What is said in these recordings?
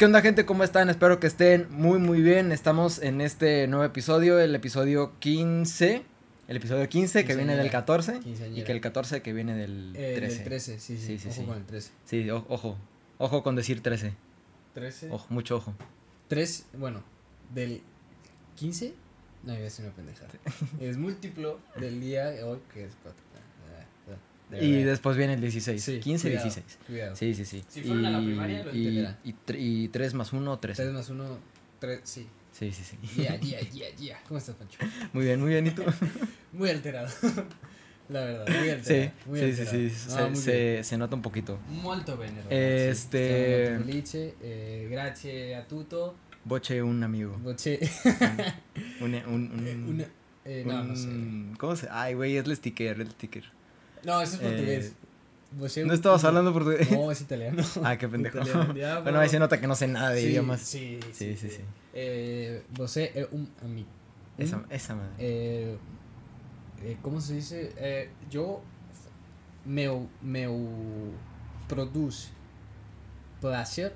¿Qué onda gente? ¿Cómo están? Espero que estén muy muy bien. Estamos en este nuevo episodio, el episodio 15. El episodio 15 que viene del 14 y que el 14 que viene del 13. Eh, del 13, sí, sí, sí, ojo con el 13. Sí, ojo, ojo con decir 13. 13. Ojo, mucho ojo. 3, bueno, del 15, no, iba a decir una pendejada. es múltiplo del día hoy que es 4. Y después viene el 16. Sí, 15, cuidado, 16. Cuidado. Sí, sí, sí. Si fueron y, a la primaria, lo y, y, y 3 más 1, 13. 3 más 1, 3, sí. Sí, sí, sí. Yeah, yeah, yeah, yeah. ¿Cómo estás, Pancho? Muy bien, muy bien. ¿Y tú? muy alterado. La verdad, muy alterado. Sí, muy sí, alterado. sí, sí. No, se, se, se, nota un poquito. Molto bene. Este. Molto felice. Eh, grazie a tutto. Boche un amigo. Boche. un, un, un, eh, una, eh, no, un, no sé. ¿Cómo se? Ay, güey, es el sticker, el sticker. No, eso es portugués. Eh, ¿No estabas hablando portugués? No, es italiano. Ah, qué pendejo. Italiano, bueno, ahí se nota que no sé nada de sí, idiomas. Sí, Sí, sí, sí. Eh, você é um amigo. Esa, esa madre. Eh, eh, como se dice? Eh, yo meu, meu produz prazer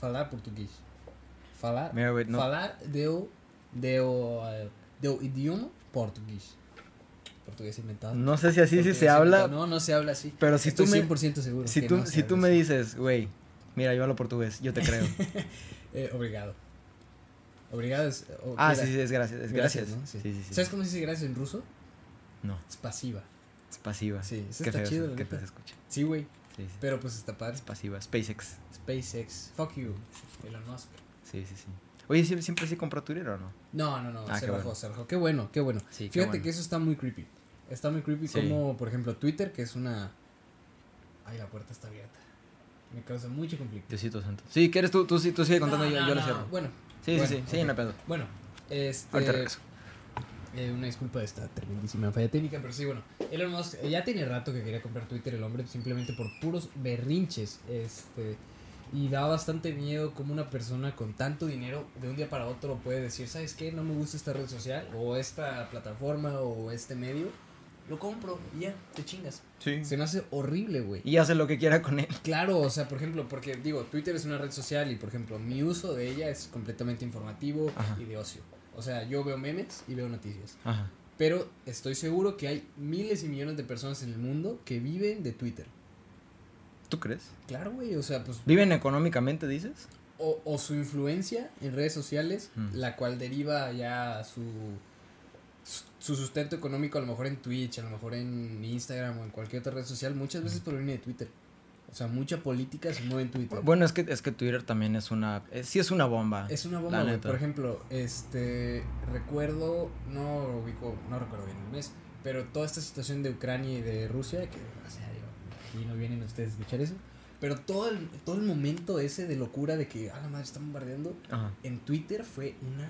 falar português. Falar, no, falar deu, deu, deu idioma português. Portugués inventado. no sé si así sí se habla. No, no se habla así. pero si Estoy tú me, 100% seguro. si tú, no si tú me dices, güey, mira, yo hablo portugués, yo te creo. Eh, obrigado. Obrigado es. ah, sí, sí, es gracias, es gracias. ¿no? Sí, Sí. sí. ¿Sabes cómo se dice gracias en ruso? No, Es pasiva. es pasiva. Sí, eso Qué está feo, chido, qué feo se escucha. Sí, güey. Sí. Pero pues está padre. Es pasiva, SpaceX. SpaceX. Fuck you. Elon Musk. Sí, sí, sí. Oye, ¿siempre, siempre sí compró Twitter o no? No, no, no. Ah, se bajó, bueno. se bajó. Qué bueno, qué bueno. Sí, qué Fíjate bueno. que eso está muy creepy. Está muy creepy Sí. como, por ejemplo, Twitter, que es una... Ay, la puerta está abierta. Me causa mucho conflicto. Diosito santo. Sí, ¿quieres tú? Tú, sí, tú sigue contando, No, yo, no, yo no, cierro. Bueno, Sí, bueno, sí, sí, sí, ok. no pedo. bueno. Este... Ahorita regreso. Eh, una disculpa de esta tremendísima falla técnica, pero sí, bueno. Elon Musk eh, ya tiene rato que quería comprar Twitter el hombre simplemente por puros berrinches. Este. Y da bastante miedo como una persona con tanto dinero de un día para otro puede decir, ¿sabes qué? No me gusta esta red social o esta plataforma o este medio. Lo compro y ya, te chingas. Sí. Se me hace horrible, güey. Y hace lo que quiera con él. Claro, o sea, por ejemplo, porque digo, Twitter es una red social y por ejemplo, mi uso de ella es completamente informativo Ajá. y de ocio. O sea, yo veo memes y veo noticias. Ajá. Pero estoy seguro que hay miles y millones de personas en el mundo que viven de Twitter. ¿Tú crees? Claro, güey, o sea, pues... ¿Viven económicamente, dices? O, o su influencia en redes sociales, Mm. la cual deriva ya su, su sustento económico a lo mejor en Twitch, a lo mejor en Instagram o en cualquier otra red social, muchas veces proviene de Twitter. O sea, mucha política se mueve en Twitter. Bueno, es que, es que Twitter también es una... sí es una bomba. Es una bomba, güey. Por ejemplo, este. Recuerdo. No ubico. No recuerdo bien el mes. Pero toda esta situación de Ucrania y de Rusia. Que, o sea, aquí no vienen ustedes a escuchar eso. Pero todo el, todo el momento ese de locura de que, a la madre, están bombardeando. Ajá. En Twitter fue una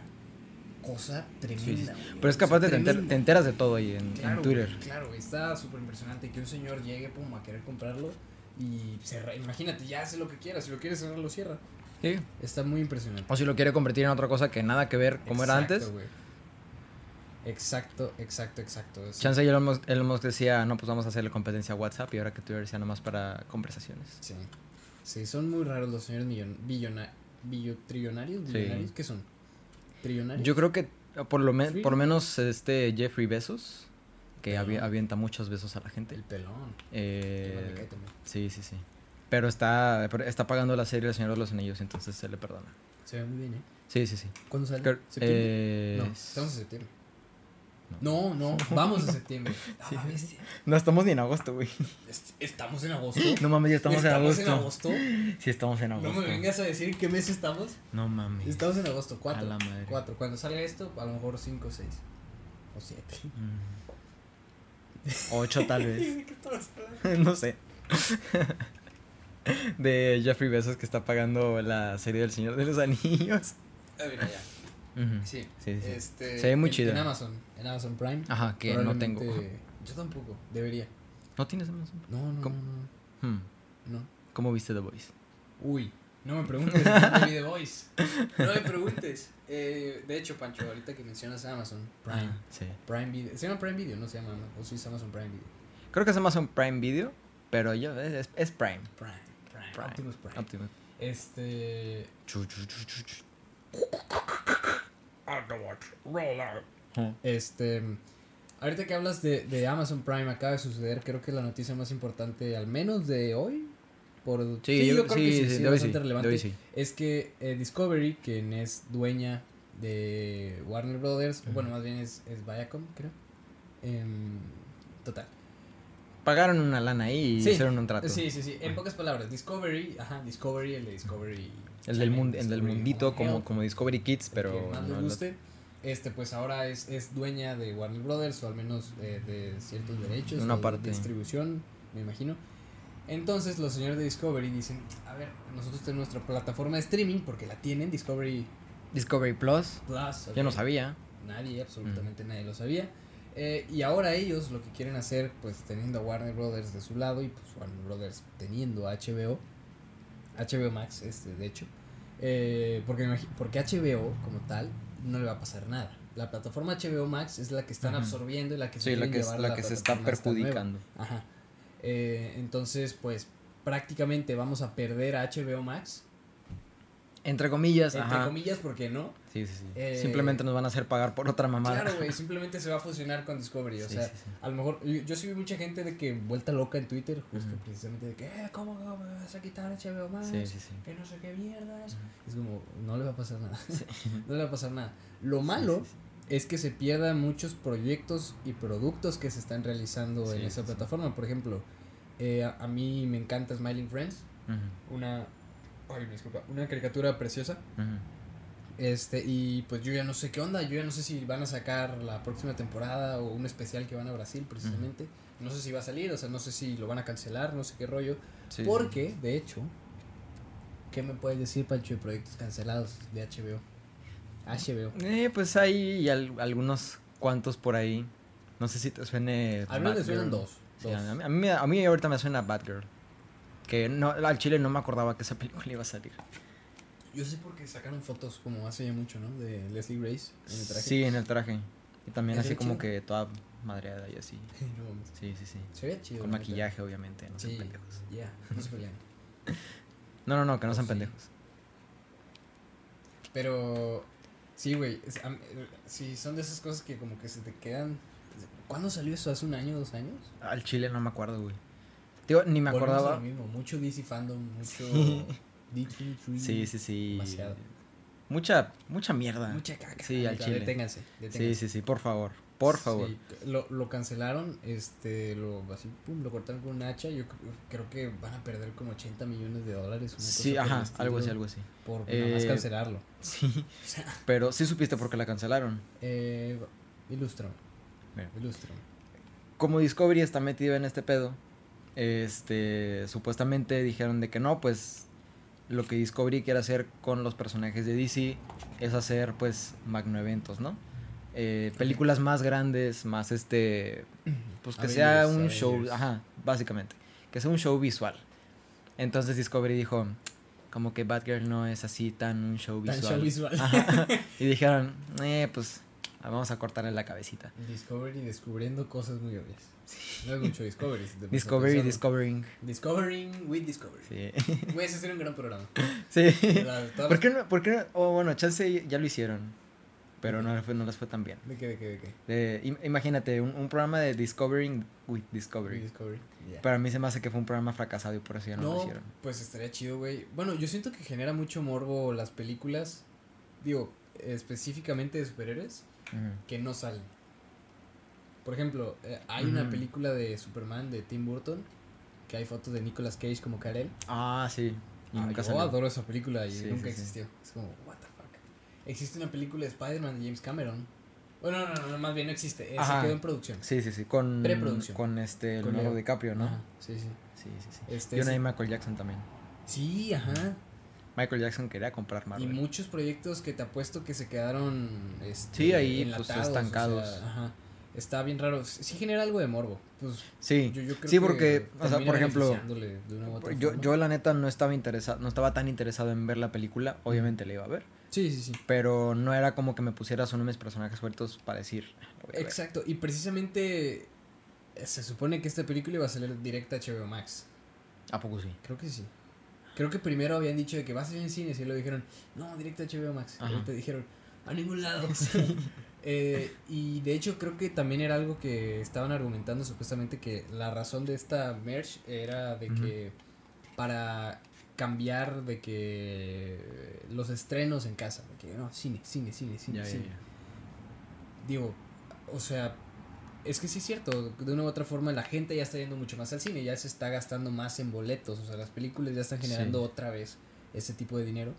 cosa tremenda. Sí, sí. güey. Pero es que O sea, aparte te, enter- tremenda. te enteras de todo ahí en, Twitter. güey, claro, güey, está súper impresionante que un señor llegue pum, a querer comprarlo y cerra. Imagínate, ya hace lo que quiera. Si lo quiere cerrar, lo cierra. Sí. Está muy impresionante. O si lo quiere convertir en otra cosa que nada que ver como era antes. güey. Exacto, exacto, exacto. Sí. Chance y Elon Musk, Elon Musk decía, no, pues vamos a hacerle competencia a WhatsApp y ahora que Twitter sea nomás para conversaciones. Sí. Sí, son muy raros los señores millon, billona, billotrillonarios, Sí. billonarios, ¿qué son? ¿Trillonarios? Yo creo que por lo, Sí. por lo menos este Jeffrey Bezos, que avi- avienta muchos besos a la gente. El pelón. Eh, me sí, sí, sí. Pero está, está pagando la serie El Señor de los Anillos, entonces se le perdona. Se ve muy bien, ¿eh? Sí, sí, sí. ¿Cuándo sale? Creo- ¿Septiembre? eh, no, estamos en septiembre. No, no, vamos a septiembre. Sí. Ah. No estamos ni en agosto, güey. Est- ¿Estamos en agosto? No mames, ya estamos, en agosto. agosto? Sí, estamos en No agosto. me vengas a decir en qué mes estamos. No mames. Estamos en agosto, A cuatro. la madre. Cuatro. Cuando salga esto, a lo mejor cinco seis. O siete. Mm. Ocho tal vez. No sé. De Jeffrey Bezos que está pagando la serie del Señor de los Anillos. Ah, mira, ya. Sí. Sí, sí. Este, Se ve muy en- chida. En Amazon. En Amazon Prime. Ajá, que no tengo. Yo tampoco. Debería. ¿No tienes Amazon? No, no, ¿Cómo? no, Hmm. no. No. ¿Cómo viste The Voice? Uy. No me preguntes. no vi The Voice. No me preguntes. Eh, de hecho, Pancho, ahorita que mencionas Amazon Prime. Ah, sí. Prime Video. Se llama Prime Video, no se llama. O sí es Amazon Prime Video. Creo que es Amazon Prime Video, pero yo, es, es Prime. Prime. Prime. Prime. Optimus Prime. Optimus. Este. Este. Ahorita que hablas de, de, Amazon Prime, acaba de suceder, creo que la noticia más importante, al menos de hoy, por sí, yo, creo que sí, sí, bastante relevante, es que eh, Discovery, quien es dueña de Warner Brothers, bueno, más bien es, es Viacom, creo. Em, total. Pagaron una lana ahí y hicieron un trato. Sí, sí, sí. En pocas palabras, Discovery, ajá, Discovery, el de Discovery. El del, mundo el del mundito como, como Discovery Kids, pero. más no guste. Este, pues ahora es, es dueña de Warner Brothers, o al menos eh, de ciertos derechos. Una parte. De distribución, me imagino. Entonces los señores de Discovery dicen, a ver, nosotros tenemos nuestra plataforma de streaming, porque la tienen, Discovery... Discovery Plus. Plus. Ya no sabía. Nadie, absolutamente mm. nadie lo sabía. Eh, y ahora ellos lo que quieren hacer, pues teniendo a Warner Brothers de su lado y pues Warner Brothers teniendo a HBO, HBO Max, este, de hecho, eh, porque, porque HBO como tal no le va a pasar nada. La plataforma HBO Max es la que están absorbiendo y la que se, la que, la que se está perjudicando. Ajá. Eh, entonces, pues prácticamente vamos a perder a HBO Max entre comillas. Entre comillas, porque no. Sí, sí, sí. Eh, simplemente nos van a hacer pagar por otra mamada. Claro, güey, simplemente se va a fusionar con Discovery. O sea, a lo mejor. Yo, sí vi mucha gente de que vuelta loca en Twitter, justo precisamente de que, eh, ¿cómo, me vas a quitar HBO sí. Que no sé qué mierdas. Es como, no le va a pasar nada. no le va a pasar nada. Lo malo es que se pierdan muchos proyectos y productos que se están realizando en esa plataforma. Por ejemplo, eh, a, mí me encanta Smiling Friends. Una Ay, disculpa. Una caricatura preciosa. Este, y pues yo ya no sé qué onda. Yo ya no sé si van a sacar la próxima temporada o un especial que van a Brasil, precisamente. No sé si va a salir, o sea, no sé si lo van a cancelar, no sé qué rollo. porque, de hecho, ¿qué me puedes decir, Pancho, de proyectos cancelados de HBO? HBO. Eh, pues hay algunos cuantos por ahí. No sé si te suene. A mí me suenan dos. a, mí, a mí ahorita me suena Batgirl. Que no, al chile no me acordaba que esa película iba a salir. Yo sé porque sacaron fotos como hace ya mucho, ¿no? De Leslie Grace en el traje. Sí, en el traje. Y también así como que toda madreada y así. sí, sí, sí. Se ve chido. Con maquillaje, obviamente, no sean pendejos. Ya, no se pelean. no, no, no, que no sean pendejos. Pero, sí, güey. Sí, son de esas cosas que como que se te quedan. ¿Cuándo salió eso? ¿Hace un año, dos años? Al chile no me acuerdo, güey. Tío, ni me acordaba. Lo mismo. Mucho DC fandom, mucho D23. Sí, sí, sí. Demasiado. Mucha, mucha mierda. Mucha caca. Sí, al chile. Deténganse, Sí, sí, sí, por favor. Por favor. lo, lo cancelaron, este, lo, así, pum, lo cortaron con un hacha. Yo creo que van a perder como 80 millones de dólares. sí, ajá, algo así, algo así. Por nada más eh, cancelarlo. Sí. pero sí supiste por qué la cancelaron. Eh, ilustro. Ilustro. Como Discovery está metido en este pedo, este, supuestamente dijeron de que no, pues lo que Discovery quiere hacer con los personajes de DC es hacer pues magno eventos, ¿no? Eh, películas más grandes, más este, pues que sea un show, ajá, básicamente, que sea un show visual. Entonces Discovery dijo, como que Batgirl no es así tan un show visual. y dijeron, eh, pues vamos a cortarle la cabecita. Discovery descubriendo cosas muy obvias. No es mucho Discovery. Discovery, Discovering. Discovering with Discovery. Sí. Voy a hacer un gran programa. Sí. ¿Por qué no? ¿Por qué no? Oh, bueno, chance ya lo hicieron. Pero no, no les fue tan bien. ¿De qué, de qué, de qué? Imagínate, un, un, programa de Discovering with Discovery. Discovery. Para mí se me hace que fue un programa fracasado y por eso ya no, lo hicieron. Pues estaría chido, güey. Bueno, yo siento que genera mucho morbo las películas. Digo, específicamente de superhéroes. Que no salen. Por ejemplo, eh, hay una película de Superman de Tim Burton que hay fotos de Nicolas Cage como Karel. Ah, sí. Y ah, yo adoro esa película y nunca existió. Es como, what the fuck. Existe una película de Spider-Man de James Cameron. Bueno, no, no, no, más bien no existe. Eh, se quedó en producción. Sí, sí, sí. Con, Preproducción. Con este, Leonardo DiCaprio, ¿no? Sí, sí. Sí, sí, sí. Este, y una de Michael Jackson también. Sí, ajá. Michael Jackson quería comprar Marvel. Y muchos proyectos que te apuesto que se quedaron este, sí, ahí pues, estancados. ajá está bien raro. Sí genera algo de morbo. Pues, sí, sí, porque, o sea, por ejemplo, yo, yo la neta no estaba interesado, no estaba tan interesado en ver la película, obviamente la iba a ver. Sí, sí, sí. Pero no era como que me pusiera uno de mis personajes sueltos para decir. Exacto, y precisamente se supone que esta película iba a salir directa a HBO Max. ¿A poco sí? Creo que sí. Creo que primero habían dicho de que vas a ir en cines y luego dijeron, no, directo a HBO Max. Y ahorita dijeron, a ningún lado. Eh, y de hecho creo que también era algo que estaban argumentando supuestamente que la razón de esta merge era de que para cambiar de que los estrenos en casa, de que no, cine, cine, cine, cine, Ya, ya, cine. ya. Digo, o sea, es que sí es cierto, de una u otra forma la gente ya está yendo mucho más al cine, ya se está gastando más en boletos, o sea, las películas ya están generando Sí. otra vez ese tipo de dinero.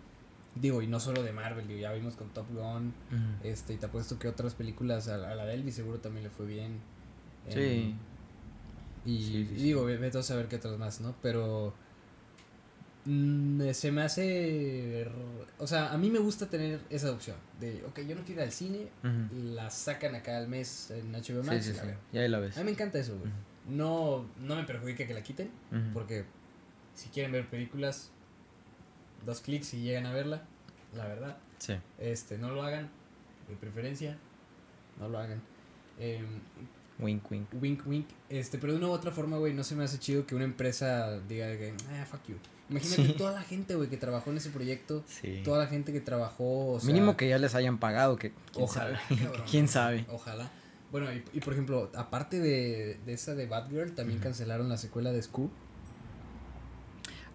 Digo, y no solo de Marvel, digo, ya vimos con Top Gun, este, y te apuesto que otras películas, a, la- a la de Elvis seguro también le fue bien. Sí. Y, Sí, sí, y sí. digo, ve- vete a saber qué otras más, ¿no? Pero mm, se me hace... r- O sea, a mí me gusta tener esa opción de, ok, yo no quiero ir al cine, la sacan acá al mes en HBO Max sí, sí. Y ahí la ves. A mí me encanta eso, güey. No, no me perjudica que la quiten, porque si quieren ver películas, dos clics y llegan a verla, la verdad. Sí. Este, no lo hagan, de preferencia, no lo hagan. Em, Wink, wink. wink, wink. Este, pero de una u otra forma, güey, no se me hace chido que una empresa diga que, ah, fuck you. Imagínate Sí. toda la gente, güey, que trabajó en ese proyecto, Sí. toda la gente que trabajó, o sea, Mínimo que ya les hayan pagado, que quién Ojalá, sabe. cabrón. quién sabe. Ojalá. Bueno, y, y por ejemplo, aparte de, de esa de Batgirl, también cancelaron la secuela de Scoob.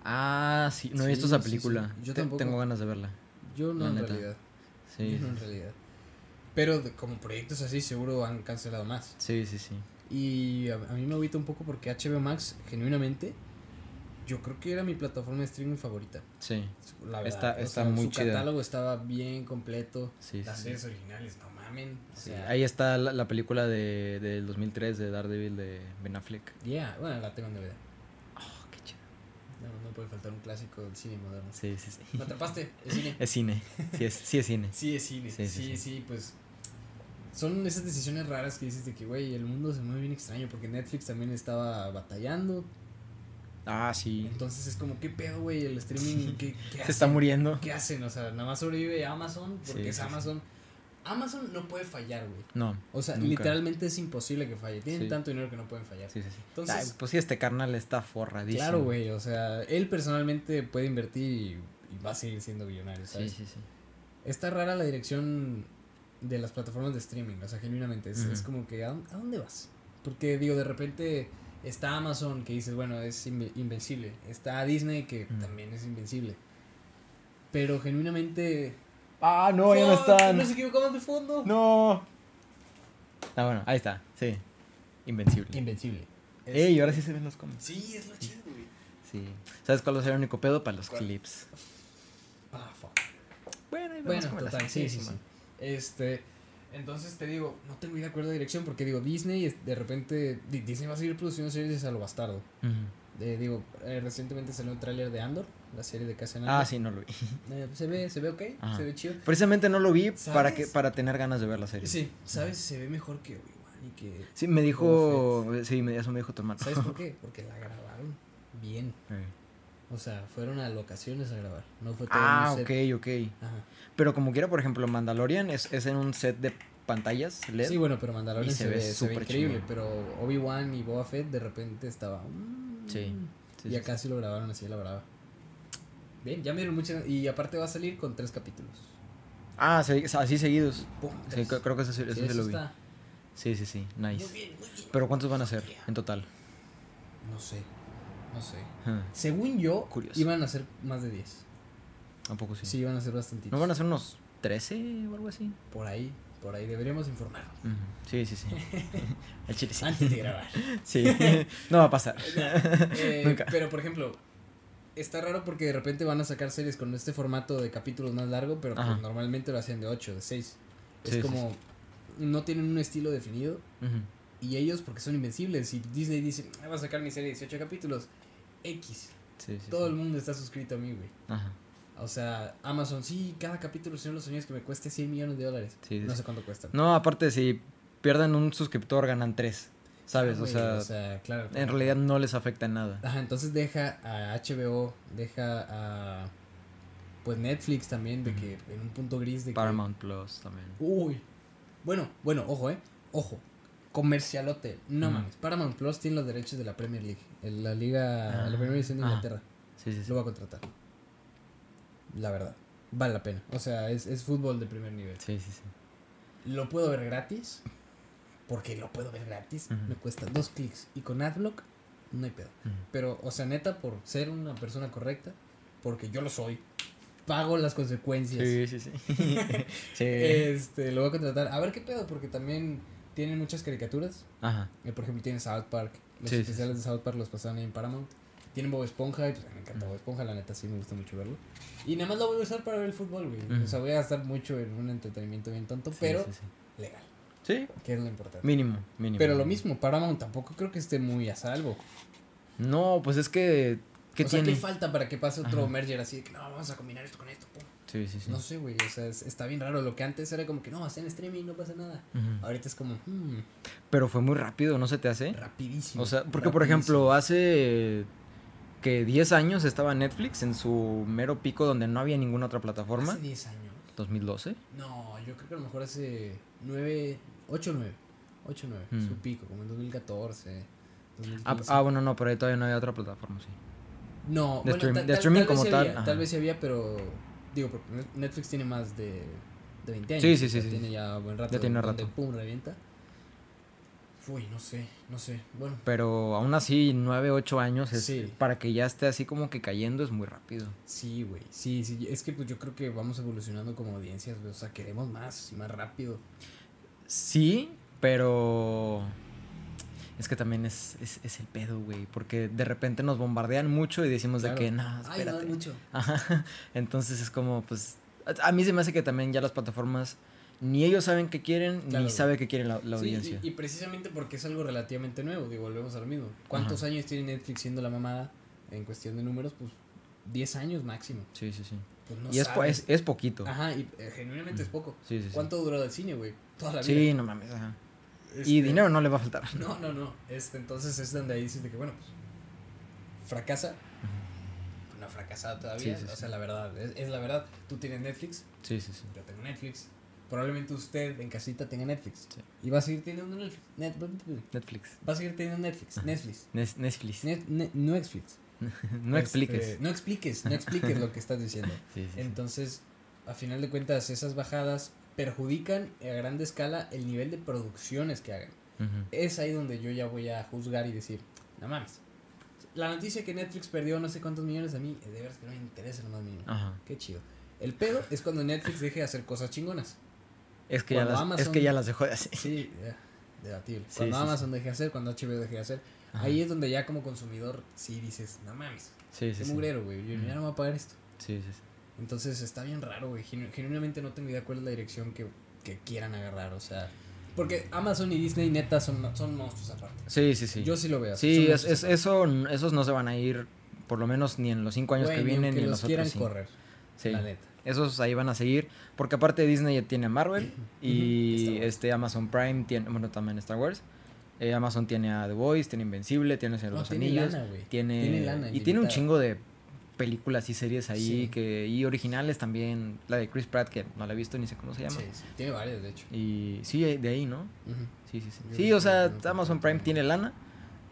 Ah, sí, no he Sí, visto esa sí, sí. película. Yo Te- tampoco. Tengo ganas de verla. Yo no en neta. realidad. Sí. Yo no en realidad. Pero de- como proyectos así seguro han cancelado más. Sí, sí, sí. Y a, a mí me agüita un poco porque HBO Max, genuinamente, yo creo que era mi plataforma de streaming favorita. Sí, La Está- verdad. O está sea, muy su chida. catálogo estaba bien completo. sí, Las series originales, no mamen. O Sí, sea, Ahí está la, la película de, del 2003 de Daredevil de Ben Affleck. yeah, bueno, la tengo en DVD. No, puede faltar un clásico del cine moderno. Sí, sí, sí. ¿Me atrapaste? ¿Es cine? Es cine. Sí, es, sí es cine. Sí, es cine. Sí, Sí, sí, sí, pues. Son esas decisiones raras que dices de que, güey, el mundo se mueve bien extraño porque Netflix también estaba batallando. Ah, sí. Entonces es como, ¿qué pedo, güey? El streaming, ¿qué, qué Se está hacen? muriendo. ¿Qué hacen? O sea, nada más sobrevive Amazon porque es. Amazon. Amazon no puede fallar, güey. No. O sea, Nunca. literalmente es imposible que falle. Tienen Sí. tanto dinero que no pueden fallar. Sí, sí, sí. Entonces- Ay, pues sí, este carnal está forradísimo. Claro, güey. O sea, él personalmente puede invertir y, y va a seguir siendo billonario, Sí, ¿sabes? sí, sí. Está rara la dirección de las plataformas de streaming, o sea, genuinamente. Es, como que, ¿a, dónde- a dónde vas? Porque, digo, de repente está Amazon que dices, bueno, es inve- invencible. Está Disney que también es invencible. Pero genuinamente. Ah, no, ya no están. Nos equivocamos de fondo. No. Ah, bueno, ahí está. Sí. Invencible. Invencible. Es- Ey, ahora sí se ven los cómics. Sí, es lo chido, güey. Sí. ¿Sabes cuál va a ser el único pedo? Para los ¿Cuál? clips. Ah, fuck. Bueno, ahí vemos Bueno, total, sí, sí, sí. Este, entonces te digo, no tengo idea de acuerdo de dirección porque digo, Disney de repente, Di- Disney va a seguir produciendo series a lo bastardo. Eh, digo, eh, recientemente salió un tráiler de Andor, la serie de Casa. Ah, sí, no lo vi. Eh, se ve, se ve ok, Ajá. se ve chido. Precisamente no lo vi para que para tener ganas de ver la serie. Sí, ¿sabes? Se ve mejor que Obi-Wan y que... Sí, me dijo, sí, me- eso me dijo tu hermano. ¿Sabes por qué? Porque la grabaron bien. Eh. O sea, fueron a locaciones a grabar, no fue todo Ah, un ok, set. ok. Ajá. Pero como quiera, por ejemplo, Mandalorian es, es en un set de pantallas LED. Sí, bueno, pero Mandalorian se, se ve, súper increíble, pero Obi-Wan y Boba Fett de repente estaba... mm, Sí, sí, y acá sí lo grabaron así, la brava. Bien, ya me dieron mucha... Y aparte va a salir con tres capítulos. Ah, se- así seguidos. Sí, creo que eso, eso Sí, eso lo vi. está Sí, sí, sí, nice. Muy bien, muy bien. Pero ¿cuántos van a ser en total? No sé, no sé. Según yo, Curioso. iban a ser más de 10. ¿A poco sí? Sí, iban a ser bastantitos. ¿No van a ser unos 13 o algo así? Por ahí, por ahí deberíamos informar. Ujú. Sí, sí, sí. El chile sí. Antes de grabar. Sí, no va a pasar. Eh, Nunca. Pero por ejemplo, está raro porque de repente van a sacar series con este formato de capítulos más largo, pero pues normalmente lo hacían de 8, de 6. Es Sí, sí, como, no tienen un estilo definido y ellos porque son invencibles. Y Disney dice, "Ah, voy a sacar mi serie de 18 capítulos, X. Todo el mundo está suscrito a mí, güey. Ajá. O sea, Amazon, sí, cada capítulo son los sueños que me cueste 100 millones de dólares. No sé cuánto cuesta. No, aparte, si pierden un suscriptor, ganan tres. ¿Sabes? Ah, o, sea, claro. en realidad no les afecta en nada. Ajá, entonces deja a HBO, deja a. Pues Netflix también, de que en un punto gris de que. Paramount Plus también. Uy. Bueno, bueno, ojo, eh. Ojo. Comercialote. No Ujú. mames. Paramount Plus tiene los derechos de la Premier League. en La liga. Ah, la Premier League de ah. Inglaterra. Sí, sí, sí. lo voy a contratar. La verdad. Vale la pena. O sea, es, es fútbol de primer nivel. Sí, sí, sí. Lo puedo ver gratis. Porque lo puedo ver gratis. Me cuesta dos clics. Y con Adblock, no hay pedo. Pero, o sea, neta, por ser una persona correcta, porque yo lo soy, pago las consecuencias. Sí, sí, sí. sí. Este, lo voy a contratar. A ver qué pedo, porque también tienen muchas caricaturas. Ajá. Eh, por ejemplo, tienen South Park. Los Sí, sí, especiales de South Park los pasaban ahí en Paramount. Tienen Bob Esponja, y pues me encanta Bob Esponja, la neta sí me gusta mucho verlo. Y nada más lo voy a usar para ver el fútbol, güey. Ujú. O sea, voy a gastar mucho en un entretenimiento bien tonto, pero legal, Sí, que es lo importante. mínimo, mínimo. pero lo mismo, Paramount tampoco creo que esté muy a salvo. No, pues es que. ¿Qué o sea, tiene? ¿qué falta para que pase otro Ajá. merger así de que no, vamos a combinar esto con esto? pum"? Sí, sí, sí. No sé, güey, o sea, es- está bien raro. Lo que antes era como que no, hacen streaming, no pasa nada. Ahorita es como, hmm, Pero fue muy rápido, ¿no se te hace? rapidísimo. O sea, porque por ejemplo, hace que 10 años estaba Netflix en su mero pico donde no había ninguna otra plataforma. Hace 10 años. 2012. No, yo creo que a lo mejor hace 9, 8, 9. 8, 9, Mm. su pico, como en 2014. Ah, 2015. ah, bueno, no, pero ahí todavía no había otra plataforma, sí. no, de bueno, stream- de streaming tal como sí tal, había, tal vez sí había, pero digo, porque Netflix tiene más de, de 20 años. Sí, sí, o sea, sí, sí, Tiene sí. ya buen rato. Ya tiene donde, rato. pum, revienta. Uy, no sé, no sé. Bueno, Pero aún así, 9, 8 años, es, Sí. para que ya esté así como que cayendo es muy rápido. sí, güey. Sí, sí. Es que pues yo creo que vamos evolucionando como audiencias, güey. O sea, queremos más y más rápido. Sí, pero es que también es, es, es el pedo, güey. Porque de repente nos bombardean mucho y decimos Claro. de que, no, Ay, no, espérate. es mucho. Ajá. Entonces es como, pues, a mí se me hace que también ya las plataformas, ni ellos saben qué quieren, Claro. ni sabe qué quiere la, la Sí, audiencia. y, y precisamente porque es algo relativamente nuevo, digo, volvemos a lo mismo. ¿Cuántos años tiene Netflix siendo la mamada en cuestión de números? Pues 10 años máximo. Sí, sí, sí. Pues no y es, po- sabes. es, es poquito. Ajá, y eh, genuinamente es poco. Sí, sí, sí. ¿Cuánto duró el cine, güey? Toda la vida. Sí, no mames. Ajá. Este, Y dinero no le va a faltar. No, no, no. Este, entonces es donde ahí dices de que, bueno, pues fracasa. No ha fracasado todavía. O sea, la verdad, es, es la verdad. Tú tienes Netflix, Sí, sí, sí. yo tengo Netflix. Probablemente usted en casita tenga Netflix. Sí. Y va a seguir teniendo Netflix. Net- Netflix. va a seguir teniendo Netflix. Netflix. Netflix. Net- ne- no Netflix. no Este, expliques. no expliques, no expliques lo que estás diciendo. Sí, sí. Entonces, a final de cuentas, esas bajadas perjudican a grande escala el nivel de producciones que hagan. Ujú. Es ahí donde yo ya voy a juzgar y decir, no mames. La noticia que Netflix perdió no sé cuántos millones a mí, de veras que no me interesa lo más mínimo. Qué chido. El pedo es cuando Netflix deje de hacer cosas chingonas. Es que, ya las, es que ya las dejó de hacer. Sí, ya, debatible. Sí, Cuando sí, Amazon deje de hacer, cuando HBO deje de hacer, Ajá. ahí es donde ya como consumidor sí dices, no mames, Sí, sí, qué sí. mugrero, güey, yo ya no voy a pagar esto. Sí, sí, sí. Entonces está bien raro, güey. Genu- genuinamente no tengo idea cuál es la dirección que, que quieran agarrar, o sea. Porque Amazon y Disney neta son, son monstruos aparte. Sí, sí, sí. Yo sí lo veo. Sí, es, es- eso, esos no se van a ir, por lo menos ni en los cinco años Güey, que vienen, ni en los los quieran otros correr, Sí, la neta. Esos ahí van a seguir, porque aparte Disney ya tiene Marvel y este Amazon Prime tiene, bueno, también Star Wars. Eh, Amazon tiene a The Voice, tiene Invencible, tiene Señor No, los tiene Anillos, lana, güey. tiene, Tiene lana y tiene un chingo de películas y series ahí Sí. que y originales también, la de Chris Pratt que no la he visto ni sé cómo se llama. Sí, sí, tiene varios, de hecho. Y sí, de ahí, ¿no? Sí, sí, sí. Yo Sí, o sea. Amazon Prime tiene lana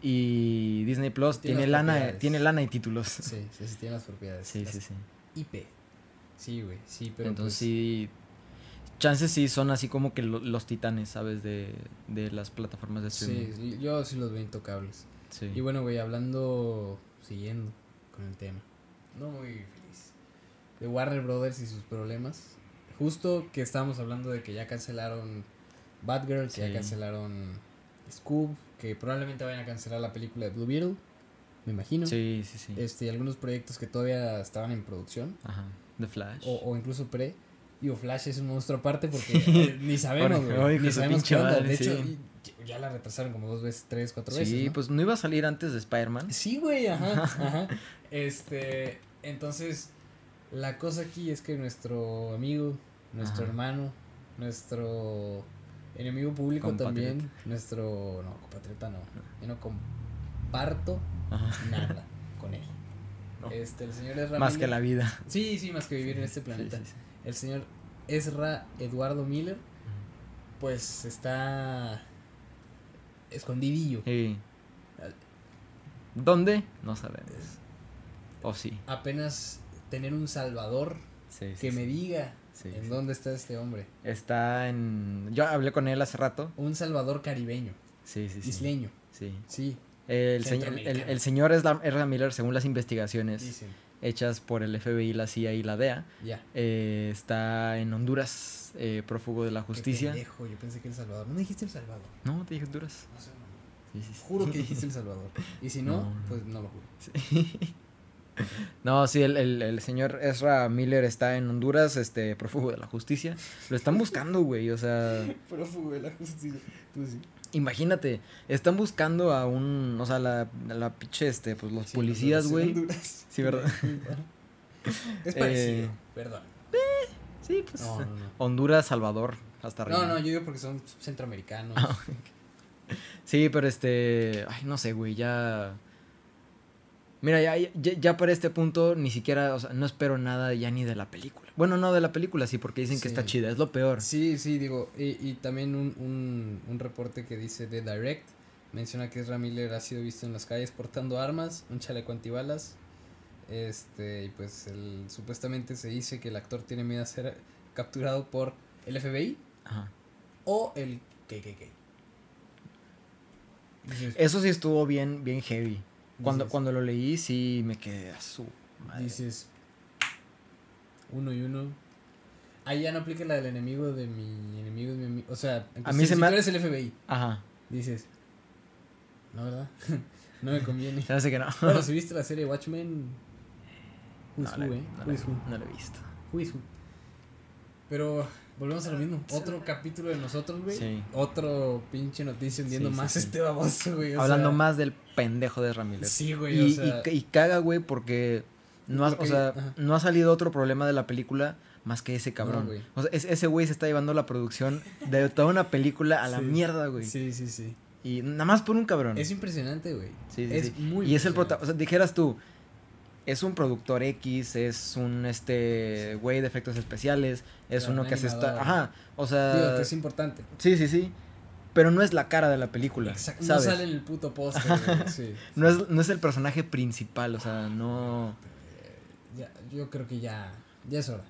y Disney Plus Tiene lana, tiene lana y títulos. Sí, sí, sí, tiene las propiedades. Sí, las sí, sí. IP. Sí, güey, sí, pero Entonces pues, sí, chances sí son así como que lo- los titanes, ¿sabes? De, de las plataformas de streaming. sí, yo sí los veo intocables. Sí. Y bueno, güey, hablando, siguiendo con el tema, no muy feliz, de Warner Brothers y sus problemas. Justo que estábamos hablando de que ya cancelaron Batgirl, que ya cancelaron Scoob, que probablemente vayan a cancelar la película de Blue Beetle, me imagino. Sí, sí, sí. Este, y algunos proyectos que todavía estaban en producción, Ajá. The Flash. o, o incluso pre. Digo, Flash es un monstruo aparte porque eh, ni sabemos, güey. Ni sabemos qué onda. De hecho, sí. ya la retrasaron como dos veces, tres, cuatro sí, veces. ¿no? pues no iba a salir antes de Spider-Man. Sí, güey, ajá, ajá. Este, entonces, la cosa aquí es que nuestro amigo, nuestro Ajá. hermano, nuestro enemigo público Compatriota. también, nuestro, no, compatriota no, yo no comparto Ajá. nada con él. No. Este, el señor Ezra Más que la vida. Sí, sí, más que vivir en este planeta. sí, sí. El señor Ezra Eduardo Miller, pues está escondidillo. ¿Dónde? No sabemos. Oh, sí. apenas tener un salvador que me diga Sí, en sí. dónde está este hombre. Está en. Yo hablé con él hace rato. Un salvador caribeño, Sí, sí, sí. isleño, Sí. sí, El, señor, el, el señor Ezra Miller, según las investigaciones dicen. hechas por el FBI, la CIA y la DEA, Ya. eh, está en Honduras, eh, prófugo de la Qué justicia. pendejo, yo pensé que El Salvador. ¿No me dijiste El Salvador? No, te dije Honduras. No sé. Sí, sí, sí. Juro que dijiste El Salvador. Y si no, No, no. pues no lo juro. No, sí, el, el, el señor Ezra Miller está en Honduras, este, prófugo de la justicia. Lo están buscando, güey, o sea, Prófugo de la justicia. Pues sí. imagínate, están buscando a un, o sea, la, la pinche, este, pues los Sí, policías, Honduras, güey. Honduras. Sí, ¿verdad? Es Eh, parecido, perdón. Sí, pues, No, no, no. Honduras, Salvador, hasta arriba. No, no, yo digo porque son centroamericanos. Ah, Sí, pero este, ay, no sé, güey, ya... Mira, ya, ya, ya para este punto ni siquiera, o sea, no espero nada ya ni de la película. Bueno, no de la película, sí, porque dicen que está chida, es lo peor. Sí, sí, digo, y, y también un, un, un reporte que dice de Direct menciona que Ezra Miller ha sido visto en las calles portando armas, un chaleco antibalas, este, y pues el, supuestamente se dice que el actor tiene miedo a ser capturado por el FBI Ajá. o el KKK. Eso sí estuvo bien, bien heavy. Cuando, Dices- cuando lo leí, sí me quedé a su madre. dices uno y uno. Ahí ya no aplica la del enemigo de mi enemigo de mi amigo. O sea, A mí cuestión, se si me tú eres el FBI, Ajá. dices, no, ¿verdad? no me conviene. Me hace que no. Bueno, si viste la serie Watchmen, who is no, who, la- eh? no la- no lo he visto. Who is who? Pero volvemos a lo mismo. Otro capítulo de nosotros, güey. Sí. Otro pinche noticia hundiendo Sí, sí, más sí. este baboso, güey. Hablando sea, más del pendejo de Ramírez. Sí, güey. Y, o sea, y, y caga, güey, porque no ha, Porque- o sea, ajá. no ha salido otro problema de la película más que ese cabrón. güey. o sea, es- ese güey se está llevando la producción de toda una película a la mierda, güey. Sí, sí, sí. Y nada más por un cabrón. Es impresionante, güey. Sí, sí, es sí. muy y es el prota, impresionante. o sea, dijeras tú, es un productor X, es un este güey de efectos especiales, es uno un que está, animador. ajá, o sea, Digo que es importante. sí, sí, sí. Pero no es la cara de la película, Exacto. No sale en el puto póster. Sí. No es, no es el personaje principal, o sea, no. Ya, yo creo que ya, ya es hora.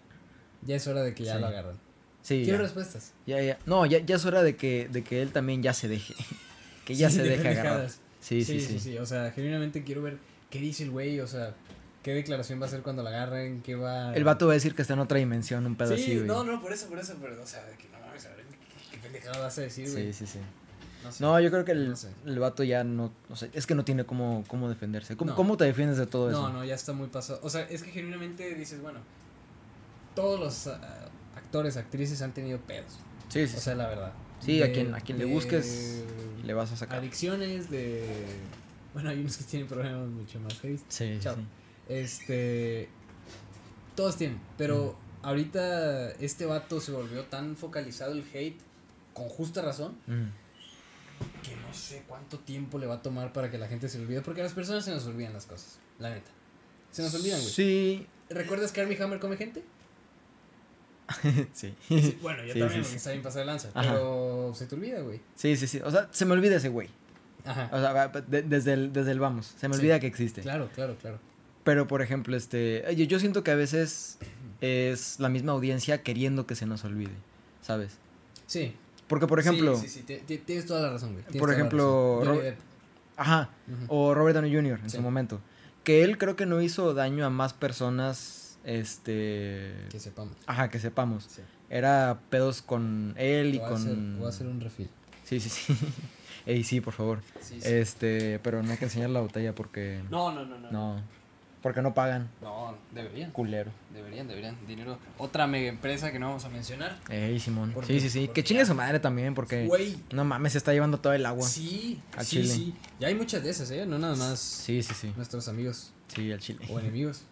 Ya es hora de que ya Sí. lo agarren. Sí, Quiero ya, respuestas. ya, ya. No, ya, ya es hora de que, de que él también ya se deje. Que ya Sí, se de deje agarrar. pendejadas. Sí, sí, sí. O sea, genuinamente quiero ver qué dice el güey, o sea, qué declaración va a hacer cuando la agarren, qué va... El vato va a decir que está en otra dimensión, un pedo Sí, así, güey. no, no, por eso, por eso, pero, o sea, que no mames, a ver, qué, qué pendejada vas a decir, güey. Sí, sí, sí. No, sé. No, yo creo que el, No sé. el vato ya no, no sé, es que no tiene cómo, cómo defenderse. ¿Cómo, No. cómo te defiendes de todo eso? No, no, ya está muy pasado. O sea, es que genuinamente dices, bueno, todos los ah, actores, actrices han tenido pedos. Sí, sí, O sea, la verdad. Sí, a De- quien- a quien le busques, le vas a sacar. Adicciones, de... Bueno, hay unos que tienen problemas mucho más heavy. Sí, sí, Chao. sí. Este. Todos tienen, pero ahorita este vato se volvió tan focalizado el hate, con justa razón, Mm. que no sé cuánto tiempo le va a tomar para que la gente se olvide, porque a las personas se nos olvidan las cosas, la neta. Se nos olvidan, güey. Sí, ¿Recuerdas que Armie Hammer come gente? sí. Sí, bueno, yo Sí, también, sí, está bien pasado de lanza, Ajá. pero se te olvida, güey. Sí, sí, sí. O sea, se me olvida ese güey. Ajá. O sea, de- desde, el, desde el vamos. Se me olvida que existe. Claro, claro, claro. Pero, por ejemplo, este. Yo, yo siento que a veces es la misma audiencia queriendo que se nos olvide. ¿Sabes? Sí. Porque, por ejemplo. Sí, sí, sí, ti- ti- tienes toda la razón, güey. tienes Por ejemplo. Ajá. O Robert Downey Jr. en Sí. su momento. Que él creo que no hizo daño a más personas. Este. Que sepamos. Ajá, que sepamos. Sí. Era pedos con él y Voy a con. hacer- voy a hacer un refill. Sí, sí, sí. Ey, sí, por favor. Sí, Este, pero no hay que enseñar la botella porque. No, no, no, no. No. Porque no pagan. No, deberían. Culero. Deberían, deberían. Dinero. Otra mega empresa que no vamos a mencionar. Ey, Simón. ¿Por Sí, qué? sí, sí. Que chingue su madre también porque. Güey. No mames, se está llevando todo el agua. Sí, Al sí, chile. sí. Ya hay muchas de esas, ¿eh? No nada más Sí, sí, sí. nuestros amigos Sí, al chile. o enemigos.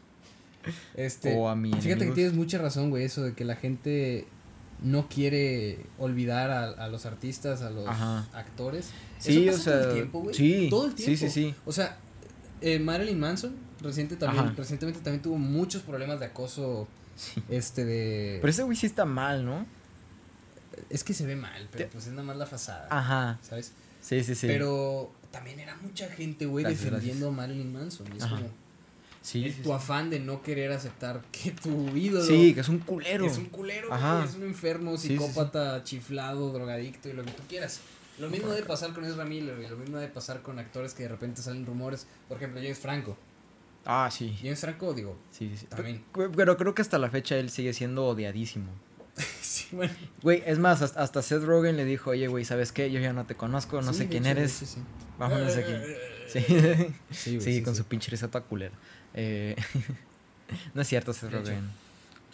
Este, O a mi Fíjate que tienes mucha razón, güey, eso de que la gente no quiere olvidar a, a los artistas, a los Ajá. actores. Sí, Eso o pasa sea. todo el tiempo, güey. sí. Todo el Sí, tiempo. sí, sí. O sea, eh, Marilyn Manson reciente también, Ajá. recientemente también tuvo muchos problemas de acoso. Sí. Este de. Pero ese güey sí está mal, ¿no? es que se ve mal, pero pues es nada más la fasada. Ajá. ¿Sabes? Sí, sí, sí. Pero también era mucha gente, güey, Gracias, defendiendo a Marilyn Manson. Y es Ajá. como. Sí, tu sí. afán de no querer aceptar que tu ídolo Sí, que es un culero. es un culero, güey, Ajá. es un enfermo, psicópata, chiflado, drogadicto y lo que tú quieras. Lo mismo debe pasar con Ezra Miller, güey, lo mismo debe pasar con actores que de repente salen rumores. Por ejemplo, James Franco. Ah, sí. James Franco, digo, Sí, sí, sí. También. Pero, pero creo que hasta la fecha él sigue siendo odiadísimo. sí, bueno. Güey, es más, hasta, hasta Seth Rogen le dijo, oye, güey, ¿sabes qué? Yo ya no te conozco, no Sí, sé quién hecho, eres. hecho, sí. Vámonos aquí. Sí, Sí, sí, sí, con sí. su pinche risota culera. Eh, no es cierto, Seth De hecho. Rogen.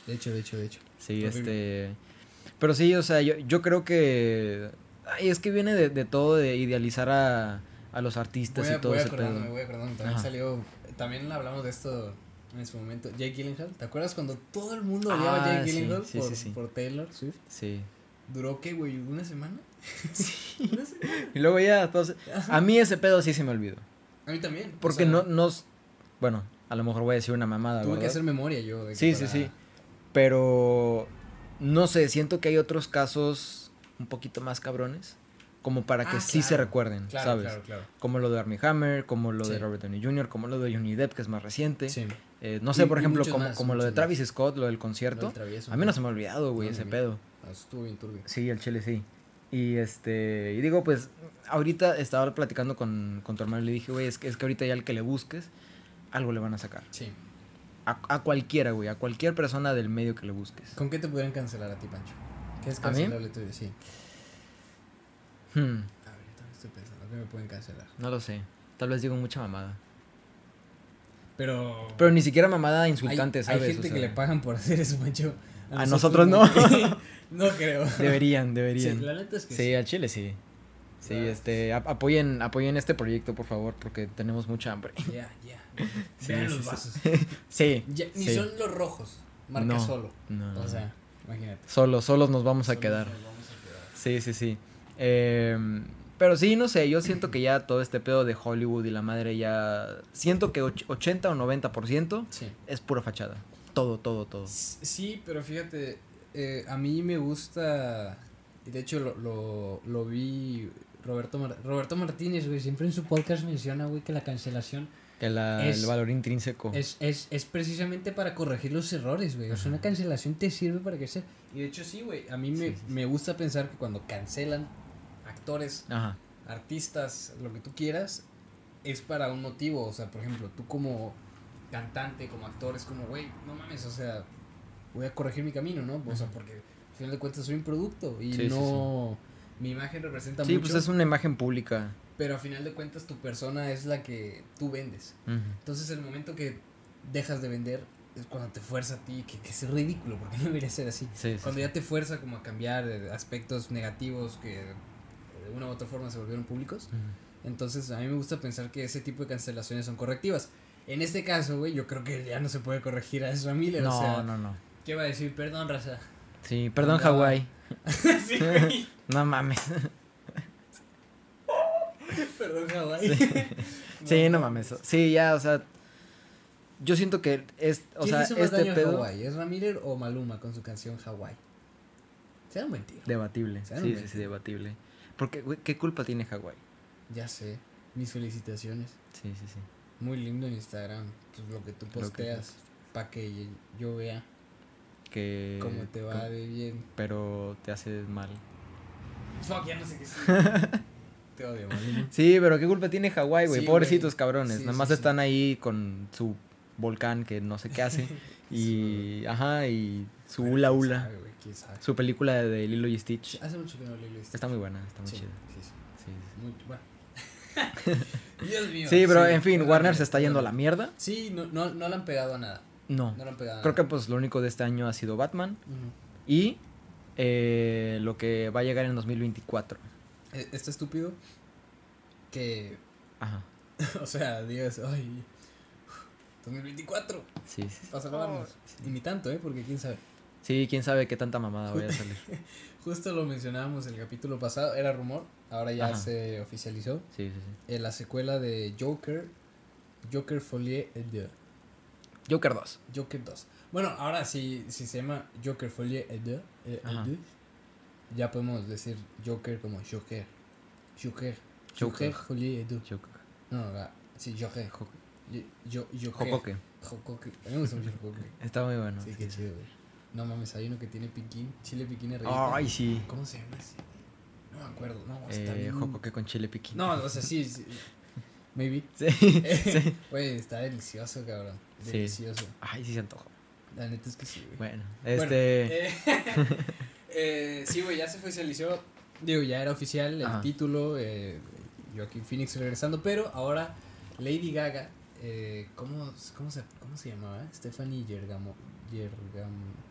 De hecho, de hecho, de hecho. Sí, este... Pero sí, o sea, yo, yo creo que... Ay, es que viene de, de todo, de idealizar a, a los artistas Voy, a, y todo voy ese acordándome, pedo. voy acordándome. También Ajá. salió. También hablamos de esto en su momento. Jake Gyllenhaal. ¿Te acuerdas cuando todo el mundo odiaba a Ah, Jake sí, Gyllenhaal sí, por, sí, sí. por Taylor Swift? Sí. ¿Duró qué, güey? ¿Una semana? Una semana. Y luego ya, entonces... Ajá. A mí ese pedo sí se me olvidó. A mí también. o Porque sea, no, Bueno, a lo mejor voy a decir una mamada, Tuve que ¿verdad? hacer memoria yo. de que Sí, sí, sí. Pero... No sé, siento que hay otros casos un poquito más cabrones. Como para que Ah, sí se claro. recuerden, Claro, ¿sabes? claro, claro. Como lo de Armie Hammer, como lo de Sí. Robert Downey Jr., como lo de Johnny Depp, que es más reciente. Sí. Eh, no sé, Y- por ejemplo, como, más, como lo de Travis más. Scott, lo del Lo concierto. del travieso, A mí no se me ha olvidado, güey, No, ese pedo. Ah, Estuvo bien turbio. Sí, el chile sí. Y este, y digo, pues, ahorita estaba platicando con, con tu hermano y le dije, güey, es que, es que ahorita ya al que le busques, algo le van a sacar. Sí. A, a cualquiera, güey, a cualquier persona del medio que le busques. ¿Con qué te podrían cancelar a ti, Pancho? ¿Qué es cancelable tuyo? Sí. Hmm, A ver, yo también estoy pensando. ¿Qué me pueden cancelar? no lo sé. Tal vez digo mucha mamada. Pero. Pero ni siquiera mamada insultante, hay, ¿sabes? Hay O gente sea, que le pagan por hacer eso, Pancho. A nosotros no. no creo. Deberían, deberían. Sí, la neta es que Sí, al chile sí. Sí, Ah. este, ap- apoyen, apoyen este proyecto, por favor, porque tenemos mucha hambre. Ya, ya. Sí, Vean los vasos. Sí. Ya, ni sí. son los rojos. Marca No, solo. No. O sea, imagínate. Solos, solos nos vamos a Solo quedar. nos vamos a quedar. Sí, sí, sí. Em, pero sí, no sé, yo siento que ya todo este pedo de Hollywood y la madre ya... Siento que och- 80 o 90% Sí. es pura fachada. Todo, todo, todo. Sí, pero fíjate, eh, a mí me gusta, y de hecho lo, lo, lo vi Roberto, Mar- Roberto Martínez, güey, siempre en su podcast menciona, güey, que la cancelación Que la- Es- el valor intrínseco. es, es, es precisamente para corregir los errores, güey. O sea, una cancelación te sirve para sea. Y de hecho sí, güey, a mí me, Sí, sí, sí. me gusta pensar que cuando cancelan actores, Ajá. artistas, lo que tú quieras, es para un motivo. O sea, por ejemplo, tú como cantante, como actor, es como, güey, no mames, o sea, voy a corregir mi camino, ¿no? O sea, porque al final de cuentas soy un producto y Sí, sí, no... Mi imagen representa Sí, mucho, pues es una imagen pública. pero al final de cuentas tu persona es la que tú vendes. Entonces el momento que dejas de vender es cuando te fuerza a ti, que, que es ridículo, porque no debería ser así. Sí, sí, Cuando sí. ya te fuerza como a cambiar eh, aspectos negativos que de una u otra forma se volvieron públicos, entonces a mí me gusta pensar que ese tipo de cancelaciones son correctivas. En este caso, güey, yo creo que ya no se puede corregir a Ezra Miller, No, o sea, no, no. ¿qué va a decir? Perdón, raza. Sí, perdón, Andaba- Hawái. sí, güey, No mames. perdón, Hawái. Sí, no mames. Sí, ya, o sea. Yo siento que es, o ¿Quién sea, hizo más este daño pedo Hawái? ¿Ezra Miller o Maluma con su canción Hawái? Se da un buen tiro. debatible. Sí, sí, sí, debatible. Porque güey, qué culpa tiene Hawái. Ya sé. Mis felicitaciones. Sí, sí, sí. Muy lindo en Instagram. Pues lo que tú posteas. Para que yo vea Que cómo te va de bien. pero te haces mal. Fuck, ya no sé qué te odio, Maluma. Sí, pero qué culpa tiene Hawái, güey. Sí, Pobrecitos güey. cabrones. Sí, Nada más sí, están ahí con su volcán que no sé qué hace. y, ajá, y su hula ¿Quién hula. sabe? ¿Quién sabe? Su película de Lilo y Stitch. Hace mucho que no leí esto. Está muy buena, está muy sí, chida. sí, sí. Sí, sí. Muy bueno. Dios mío. Sí, pero en fin, Warner se está yendo a la mierda. Sí, no, no, no le han pegado a nada. No. No le han pegado a Creo que nada. pues lo único de este año ha sido Batman. Y eh, lo que va a llegar en 2024. Eh, Está estúpido que, Ajá. o sea, digas, ay, 2024, Sí, sí. para salvarnos. Y ni tanto, ¿eh? Porque quién sabe. Sí, quién sabe qué tanta mamada vaya a salir. Justo lo mencionábamos el capítulo pasado, era rumor, ahora ya Ajá. se oficializó. Sí, sí, sí. En la secuela de Joker, Joker Folie 2. Joker 2. Joker 2. Bueno, ahora sí, si se llama Joker Folie 2, eh, Ajá. deux, ya podemos decir Joker como Joker. Joker. Joker. Joker Folie 2. Joker. No, la- sí, Joker. Joker. El jocoque. Está muy bueno. Sí, qué chido, güey. No mames, hay uno que tiene piquín, chile piquín arriba. Ay, sí. ¿Cómo se llama ese? No me acuerdo. No, está Eh, bien. jocoque con chile piquín. No, o sea, sí. sí. Maybe. Sí, sí. Güey, está delicioso, cabrón. Sí. Delicioso. Ay, sí se antojó. La neta es que sí, güey. Bueno, Bueno, este. eh, eh, sí, güey, ya se oficializó. Digo, ya era oficial el Ajá. título. Eh, Joaquín Phoenix regresando. Pero ahora Lady Gaga. Eh, ¿cómo, cómo, se, ¿Cómo se llamaba? Stephanie Yergamo. Yergam, Lady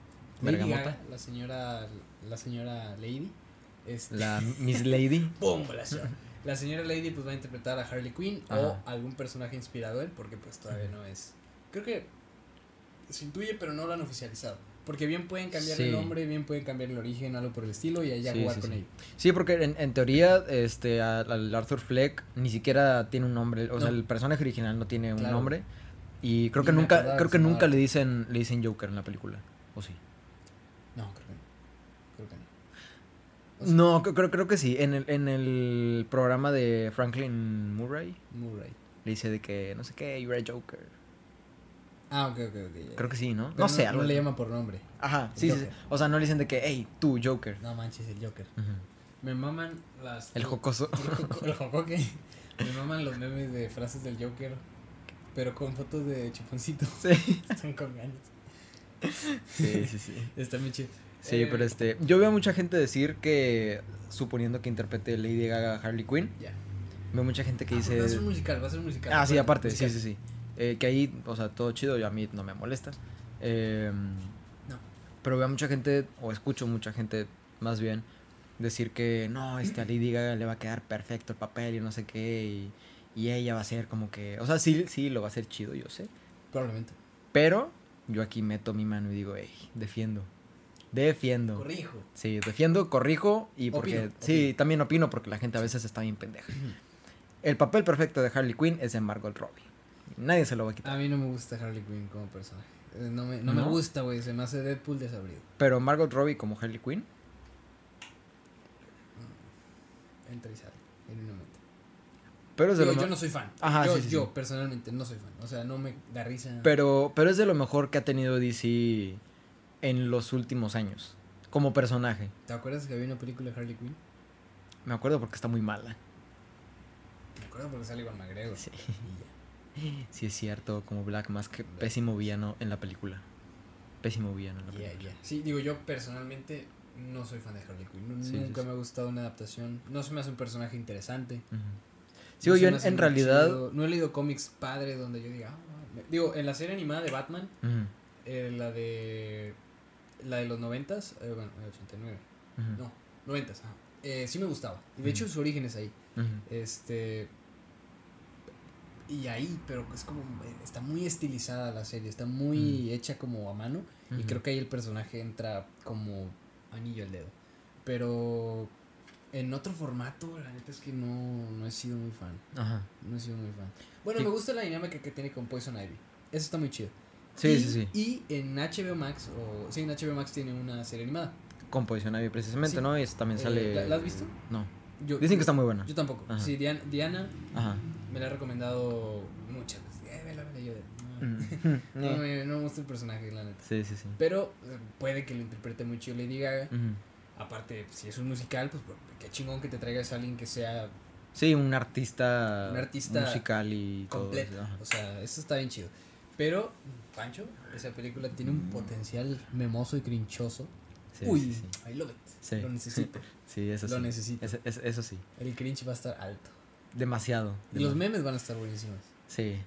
Bergamota. La señora. La señora Lady. Este, La Miss Lady. ¡Pum! La, señora- la señora Lady pues va a interpretar a Harley Quinn o algún personaje inspirado en él porque pues todavía no es. Creo que se intuye pero no lo han oficializado. Porque bien pueden cambiar el nombre, bien pueden cambiar el origen, algo por el estilo y ahí ya Sí, jugar sí, con ello. Sí, porque en, en teoría, este, al Arthur Fleck ni siquiera tiene un nombre. O sea, el personaje original no tiene un nombre. Y creo que nunca, creo que nunca le dicen, le dicen Joker en la película. ¿O sí? No, creo que no. Creo que no. O sea, No, cre- creo, creo que sí. En el, en el programa de Franklin Murray Murray. le dice de que no sé qué, you're a Joker. Ah, ok, ok, ok. ya. Creo que sí, ¿no? Pero no sé, No, algo le así. llama por nombre. Ajá, sí, sí, sí. Joker. O sea, no le dicen de que, hey, tú, Joker. No manches, el Joker. Ujú. Me maman las. El jocoso. El joco- el jocoque. Me maman los memes de frases del Joker. Pero con fotos de chuponcito. Sí, Están con ganas. Sí, sí. sí. Está muy chido. Sí, Eh, pero este, yo veo a mucha gente decir que, suponiendo que interprete Lady Gaga Harley Quinn, Ya. veo mucha gente que Ah, dice... Va a ser un musical, va a ser un musical. Ah, sí, aparte, sí, musical. sí, sí. Eh, que ahí, o sea, todo chido, yo a mí no me molesta. Eh, No. Pero veo a mucha gente, o escucho mucha gente más bien, decir que no, este, a Lady Gaga le va a quedar perfecto el papel y no sé qué, y, y ella va a ser como que, o sea, sí, sí, lo va a hacer chido, yo sé. Probablemente. Pero yo aquí meto mi mano y digo, hey, defiendo. Defiendo. Corrijo. Sí, defiendo, corrijo y porque... Opino, sí, opino. también opino porque la gente a veces está bien pendeja. El papel perfecto de Harley Quinn es de Margot Robbie. Nadie se lo va a quitar. A mí no me gusta Harley Quinn como personaje. Eh, No me, no me ¿No? gusta, güey. Se me hace Deadpool desabrido. Pero Margot Robbie como Harley Quinn, Entra y sale, genuinamente. Pero es de lo yo me- no soy fan. Ajá, yo, sí, sí, yo sí. personalmente no soy fan. O sea, no me da risa. pero, pero es de lo mejor que ha tenido DC en los últimos años. Como personaje. ¿Te acuerdas que había una película de Harley Quinn? Me acuerdo porque está muy mala. Me acuerdo porque sale Iván McGregor. Sí. Sí es cierto, como Black Mask, pésimo villano en la película. Pésimo villano en la película. Sí, digo, yo personalmente no soy fan de Harley Quinn. Nunca me ha gustado una adaptación. No se me hace un personaje interesante. No Se yo en, en realidad... chido. No he leído cómics padres donde yo diga. "Ah, me-". Digo, en la serie animada de Batman, eh, la de. La de los noventas, eh, bueno, el 89. ujú, No, noventas, ajá. Eh, sí me gustaba. Y de hecho su origen es ahí. Este. Y ahí, pero es como. Está muy estilizada la serie, está muy hecha como a mano. Y creo que ahí el personaje entra como anillo al dedo. Pero. En otro formato, la neta es que no, no he sido muy fan. Ajá. No he sido muy fan. Bueno, Sí. me gusta la dinámica que tiene con Poison Ivy. Eso está muy chido. Sí, y, sí, sí. Y en HBO Max, o sí, en HBO Max tiene una serie animada. Composición ahí precisamente, Sí. ¿no? Y eso también Eh, sale... ¿la- la has visto? No. Yo, Dicen que está muy buena. Yo tampoco. Ajá. Sí, Diana, Diana Ajá. me la ha recomendado muchas veces. Eh, vela, vela, yo de, no, no, me, no me gusta el personaje, la neta. Sí, sí, sí. Pero eh, puede que lo interprete muy chido Lady Gaga. Ujú. Aparte, si es un musical, pues qué chingón que te traigas a alguien que sea Sí, un artista, Un artista musical y todo. completo. eso, ajá. O sea, eso está bien chido. Pero, Pancho, esa película tiene un potencial memoso y crinchoso. Sí, Uy, sí, sí. I love it. Sí. Lo necesito. Sí, eso Lo sí. necesito. Ese- ese- eso sí. El cringe va a estar alto. Demasiado. Y los memes van a estar buenísimos. Sí.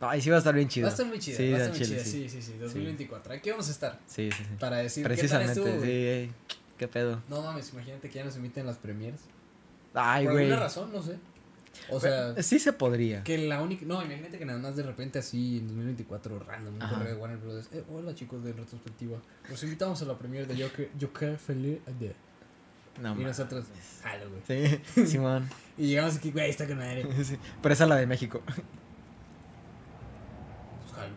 Ay, sí va a estar bien chido. Va a estar muy chida, Sí, va a estar muy chida. sí. Sí, sí, sí. 2024. Aquí vamos a estar. Sí, sí, sí. Para decir Precisamente, ¿qué tal estuvo, sí. ¿Qué pedo? No mames, imagínate que ya nos emiten las premiers. Ay, Por güey. alguna razón, no sé. O sea, Sí se podría. que la única. No, imagínate que nada más de repente así en 2024, random, un correo de Warner Brothers. Eh, hola chicos de retrospectiva. Los invitamos a la premier de Joker, Joker Feliz de. No, y nosotros, jalo, güey. Sí, Simón. Y llegamos aquí, güey, está con madre. Sí. Pero esa es la de México. Pues jalo.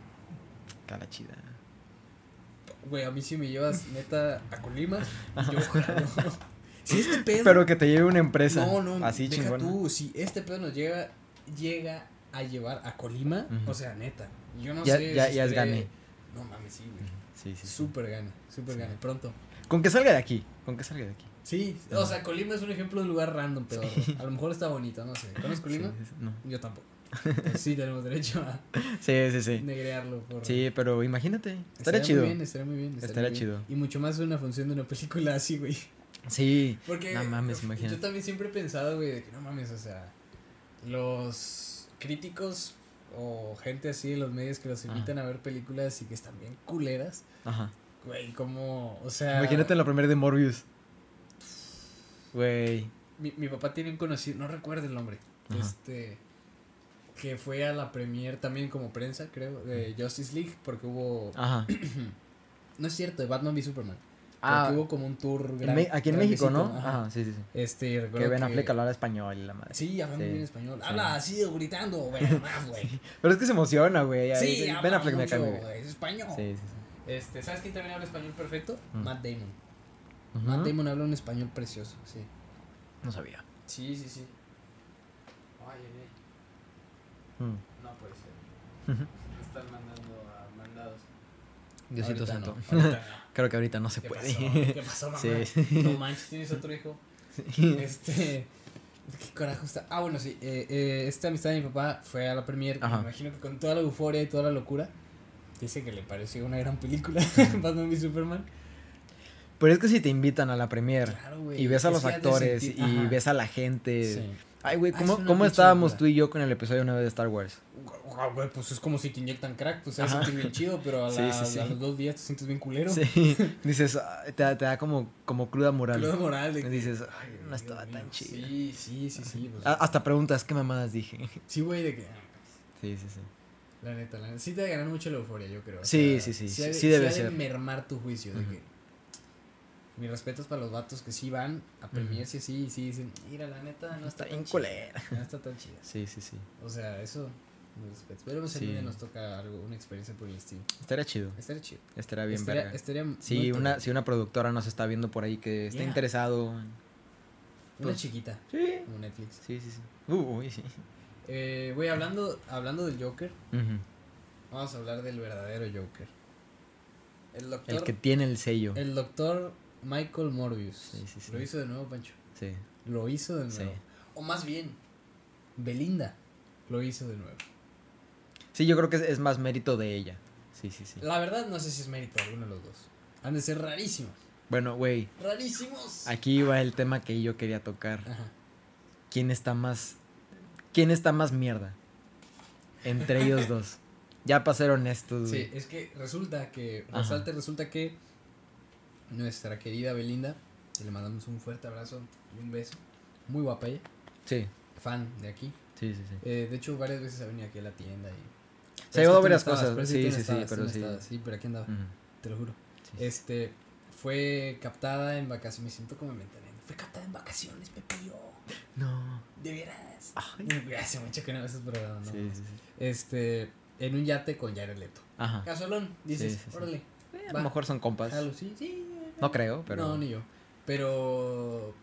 Cara chida. Güey, a mí si me llevas neta a Colima, yo. Si este pedo. Pero que te lleve una empresa. No, no, Así deja chingón. tú, si este pedo nos llega, llega a llevar a Colima, o sea, neta, Yo no Ya- sé. ya- si ya es gane. No mames, sí, güey. Sí, sí, sí. Súper gane, súper Sí. gane. Pronto. Con que salga de aquí. Con que salga de aquí. Sí, o sea, Colima es un ejemplo de un lugar random, pero a lo mejor está bonito, no sé. ¿Conoces Colima? Sí, sí, no. Yo tampoco. Sí, tenemos derecho a Sí, sí, sí. negrearlo. Por... Sí, pero imagínate. Estaría Estaría chido. Muy bien, estaría muy bien. Estaría muy bien. chido. Y mucho más una función de una película así, güey. Sí. Porque No mames, imagínate. yo también siempre he pensado, güey, de que no mames, o sea, los críticos o gente así de los medios que los Ajá. invitan a ver películas y que están bien culeras, Ajá. güey, como, o sea... Imagínate la primera de Morbius. Güey. Mi, mi papá tiene un conocido, no recuerdo el nombre, Ajá. este, que fue a la premier también como prensa, creo, de Justice League, porque hubo, Ajá. no es cierto, de Batman v Superman, Ah, porque hubo como un tour gran- aquí en México, ¿no? Ajá, sí, sí, sí. Este, Que Ben Affleck hablara español y la madre. Sí, hablando Sí. bien español. Habla así, gritando, güey, más, güey. Pero es que se emociona, güey. Sí, Ben Affleck me cae Es español. Sí, sí, sí. Este, ¿sabes quién también habla español perfecto? Mm. Matt Damon. Matt Damon habla un español precioso, sí. No sabía. Sí, sí, sí. Ay, ay, ay. Mm. No puede ser. Me están mandando a mandados. Diosito santo. no, no. Creo que ahorita no se ¿Qué puede. pasó? ¿Qué pasó, mamá? Sí. No manches, tienes otro hijo. Este. ¿Qué carajo está? Ah, bueno, sí. Eh, eh, esta amistad de mi papá fue a la premier. Ajá. Me imagino que con toda la euforia y toda la locura. Dice que le pareció una gran película. Batman y Superman. Pero es que si te invitan a la premier Claro, y ves a los actores y Ajá. ves a la gente. Sí. Ay, güey, Ah, ¿cómo, una cómo estábamos locura. tú y yo con el episodio 9 de Star Wars? Guau, güey, pues es como si te inyectan crack, pues se Ajá. siente bien chido, pero a, Sí, la- sí, sí. a los dos días te sientes bien culero. Sí. Dices, ah, te, da- te da como, como cruda moral. Cruda moral de dices, ay, "Ay, no Dios estaba mío". tan chido. Sí, sí, sí, sí. pues, Ah, Hasta preguntas, ¿qué mamadas dije? sí, güey, de que. Sí, sí, sí. La neta, la neta. Sí te ganar mucho la euforia, yo creo. o Sí, sea, sí, sí, ha de- sí debe ha de ser. mermar tu juicio. De Ujú. que. Mis respetos para los vatos que sí van a premierse así y sí dicen, mira, la neta no está, Está tan chida. No está tan chida. Sí, sí, sí. O sea, eso, mis respetos. Pero si Sí. día nos toca algo, una experiencia por el estilo. Estaría chido. Estaría chido. Estaría bien estaría, verga. estaría Si muy una, si una productora nos está viendo por ahí que está Yeah. interesado. Una pues- chiquita, Sí. como Netflix. Sí, sí, sí. Uh, uy, sí. Eh, güey, hablando, hablando del Joker, vamos a hablar del verdadero Joker. El doctor, El que tiene el sello. el doctor Michael Morbius. Sí, sí, sí. Lo hizo de nuevo, Pancho. Sí. Lo hizo de Sí. nuevo. O más bien, Belinda lo hizo de nuevo. Sí, yo creo que es, es más mérito de ella. Sí, sí, sí. La verdad, no sé si es mérito de alguno de los dos. Han de ser rarísimos. Bueno, güey, ¡Rarísimos! aquí va el tema que yo quería tocar. Ajá. ¿Quién está más. ¿Quién está más mierda? Entre ellos dos. Ya para ser honestos, Sí, güey. es que resulta que, Ajá. resalta, resulta que nuestra querida Belinda, y le mandamos un fuerte abrazo y un beso, muy guapa ella, Sí, fan de aquí. sí, sí. sí. Eh, de hecho, varias veces ha venido aquí a la tienda y... Se ha llevado varias estabas, cosas. Sí, sí, sí, estabas, pero sí. estabas, Sí, pero aquí andaba, te lo juro. Sí. Este, fue captada en vacaciones, me siento como inventando. Fue captada en vacaciones, Pepillo. No. De veras. Ay. Hace mucho que no ves esos programas, no. Sí, sí, sí. Este, en un yate con Jared Leto. Ajá. Casualón, dices, órale. Eh, a lo mejor son compas. jalo, sí, sí. No creo, pero. No, ni yo. Pero.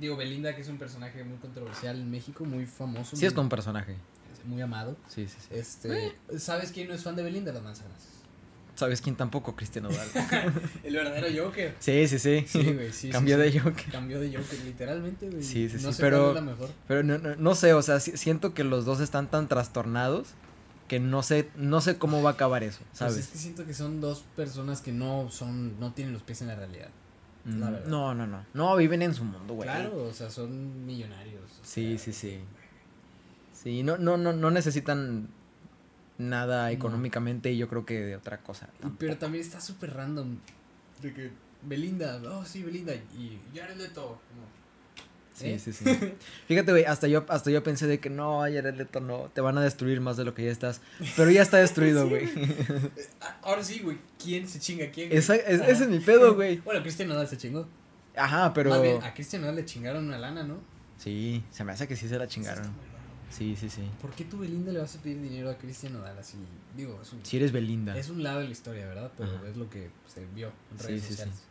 Digo, Belinda, que es un personaje muy controversial en México, muy famoso. Sí, es un personaje. muy amado. Sí, sí, sí. Este. ¿Sabes quién no es fan de Belinda? Las manzanas. ¿Sabes quién tampoco? Cristian Odal. El verdadero Joker. sí, sí, sí. Sí, güey, sí. Cambió sí, de. Joker. Cambió de Joker, literalmente, güey. Sí, sí, no sí, sé pero- cuál es la mejor. Pero no, no, no sé, o sea, si- siento que los dos están tan trastornados que no sé, no sé cómo va a acabar eso, Pues ¿sabes? es que siento que son dos personas que no son, no tienen los pies en la realidad. la Mm, verdad. no, no, no. No, viven en su mundo, güey. Claro, o sea, son millonarios. Sí, sea, sí, sí. Sí, no, no, no, no necesitan nada No. económicamente y yo creo que de otra cosa. Pero también está súper random. De que Belinda, oh sí, Belinda. Y Jared Leto. No. Sí, ¿Eh? sí, sí. Fíjate, güey, hasta yo, hasta yo pensé de que no, Jared Leto no, te van a destruir más de lo que ya estás. Pero ya está destruido, Sí, güey. Ah, Ahora sí, güey. ¿Quién se chinga a quién? Esa- es- ese es mi pedo, güey. Bueno, Cristian Nodal se chingó. Ajá, pero. Más bien, a Cristian Nodal le chingaron una lana, ¿no? Sí, se me hace que sí se la chingaron. Sí, sí, sí. ¿Por qué tú, Belinda, le vas a pedir dinero a Cristian Nodal así? Digo, es un, Si eres Belinda. es un lado de la historia, ¿verdad? Pero Ajá. es lo que se vio en Sí, redes sí, sí. sociales.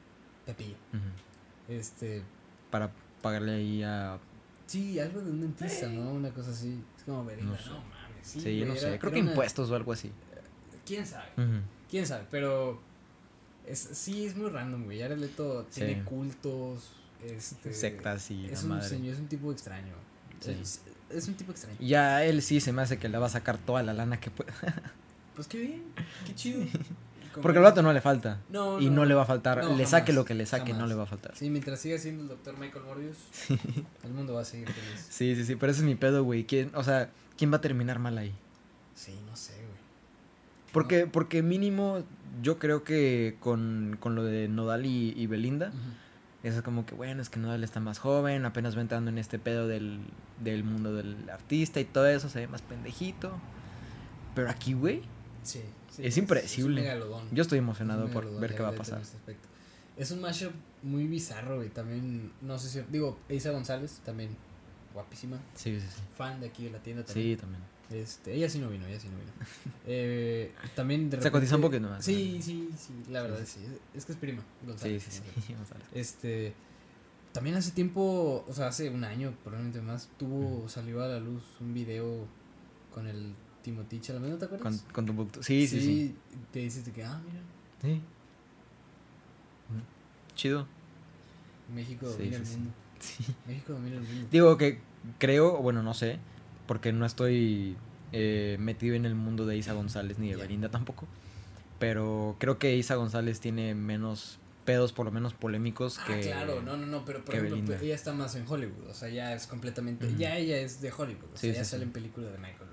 Pepillo. Ujú. Este. Para pagarle ahí a. Sí, algo de un dentista, ¿no? Una cosa así. Es como Belinda. No No, sé. mames. Sí, Sí, yo no sé. Creo que una- impuestos o algo así. quién sabe. Ujú. Quién sabe, pero es, sí es muy random, güey. Jared Leto tiene Sí. cultos, este, Sectas y es la un madre. señor, es un tipo extraño. Sí. Es, es un tipo extraño. Ya él sí se me hace que le va a sacar toda la lana que pueda. Pues qué bien, qué chido. Porque al vato no le falta. no, y no le va a faltar. No, le jamás, saque lo que le saque, no le va a faltar. Sí, mientras siga siendo el doctor Michael Morbius, el mundo va a seguir feliz. Sí, sí, sí. Pero ese es mi pedo, güey. ¿Quién, o sea, ¿quién va a terminar mal ahí? Sí, no sé, güey. Porque, porque mínimo, yo creo que con, con lo de Nodal y, y Belinda, Ujú. es como que, bueno, es que Nodal está más joven, apenas va entrando en este pedo del, del mundo del artista y todo eso, se ve más pendejito. Pero aquí, güey, Sí, sí, Es impredecible. megalodón. yo estoy Es emocionado por ver qué va a pasar. Es un mashup muy bizarro, güey. También, no sé si. Digo, Isa González, también guapísima. Sí, sí, sí. Fan de aquí de la tienda también. Sí, también. Este, ella sí no vino, ella sí no vino. Eh, también de Se cotiza un repente- poquito más, Sí, sí, sí, la verdad sí. sí. Es que es prima. Sí, González, sí, sí. González. Este, también hace tiempo, o sea, hace un año, probablemente más, tuvo, salió a la luz un video con el Timothy Chalamet, ¿no te acuerdas? Con, con. Sí, sí, sí. Te dices de que, ah, mira, Sí. Chido. México domina sí, el mundo. Sí. México domina el mundo. Digo que creo, bueno, no sé, porque no estoy eh, metido en el mundo de Isa González ni de Ya. Belinda tampoco. Pero creo que Isa González tiene menos pedos, por lo menos polémicos, Ah, que. claro, no, no, no, pero por ejemplo, Belinda. ella está más en Hollywood, o sea, ya es completamente, ya ella es de Hollywood, o sea, ya sale en películas de Michael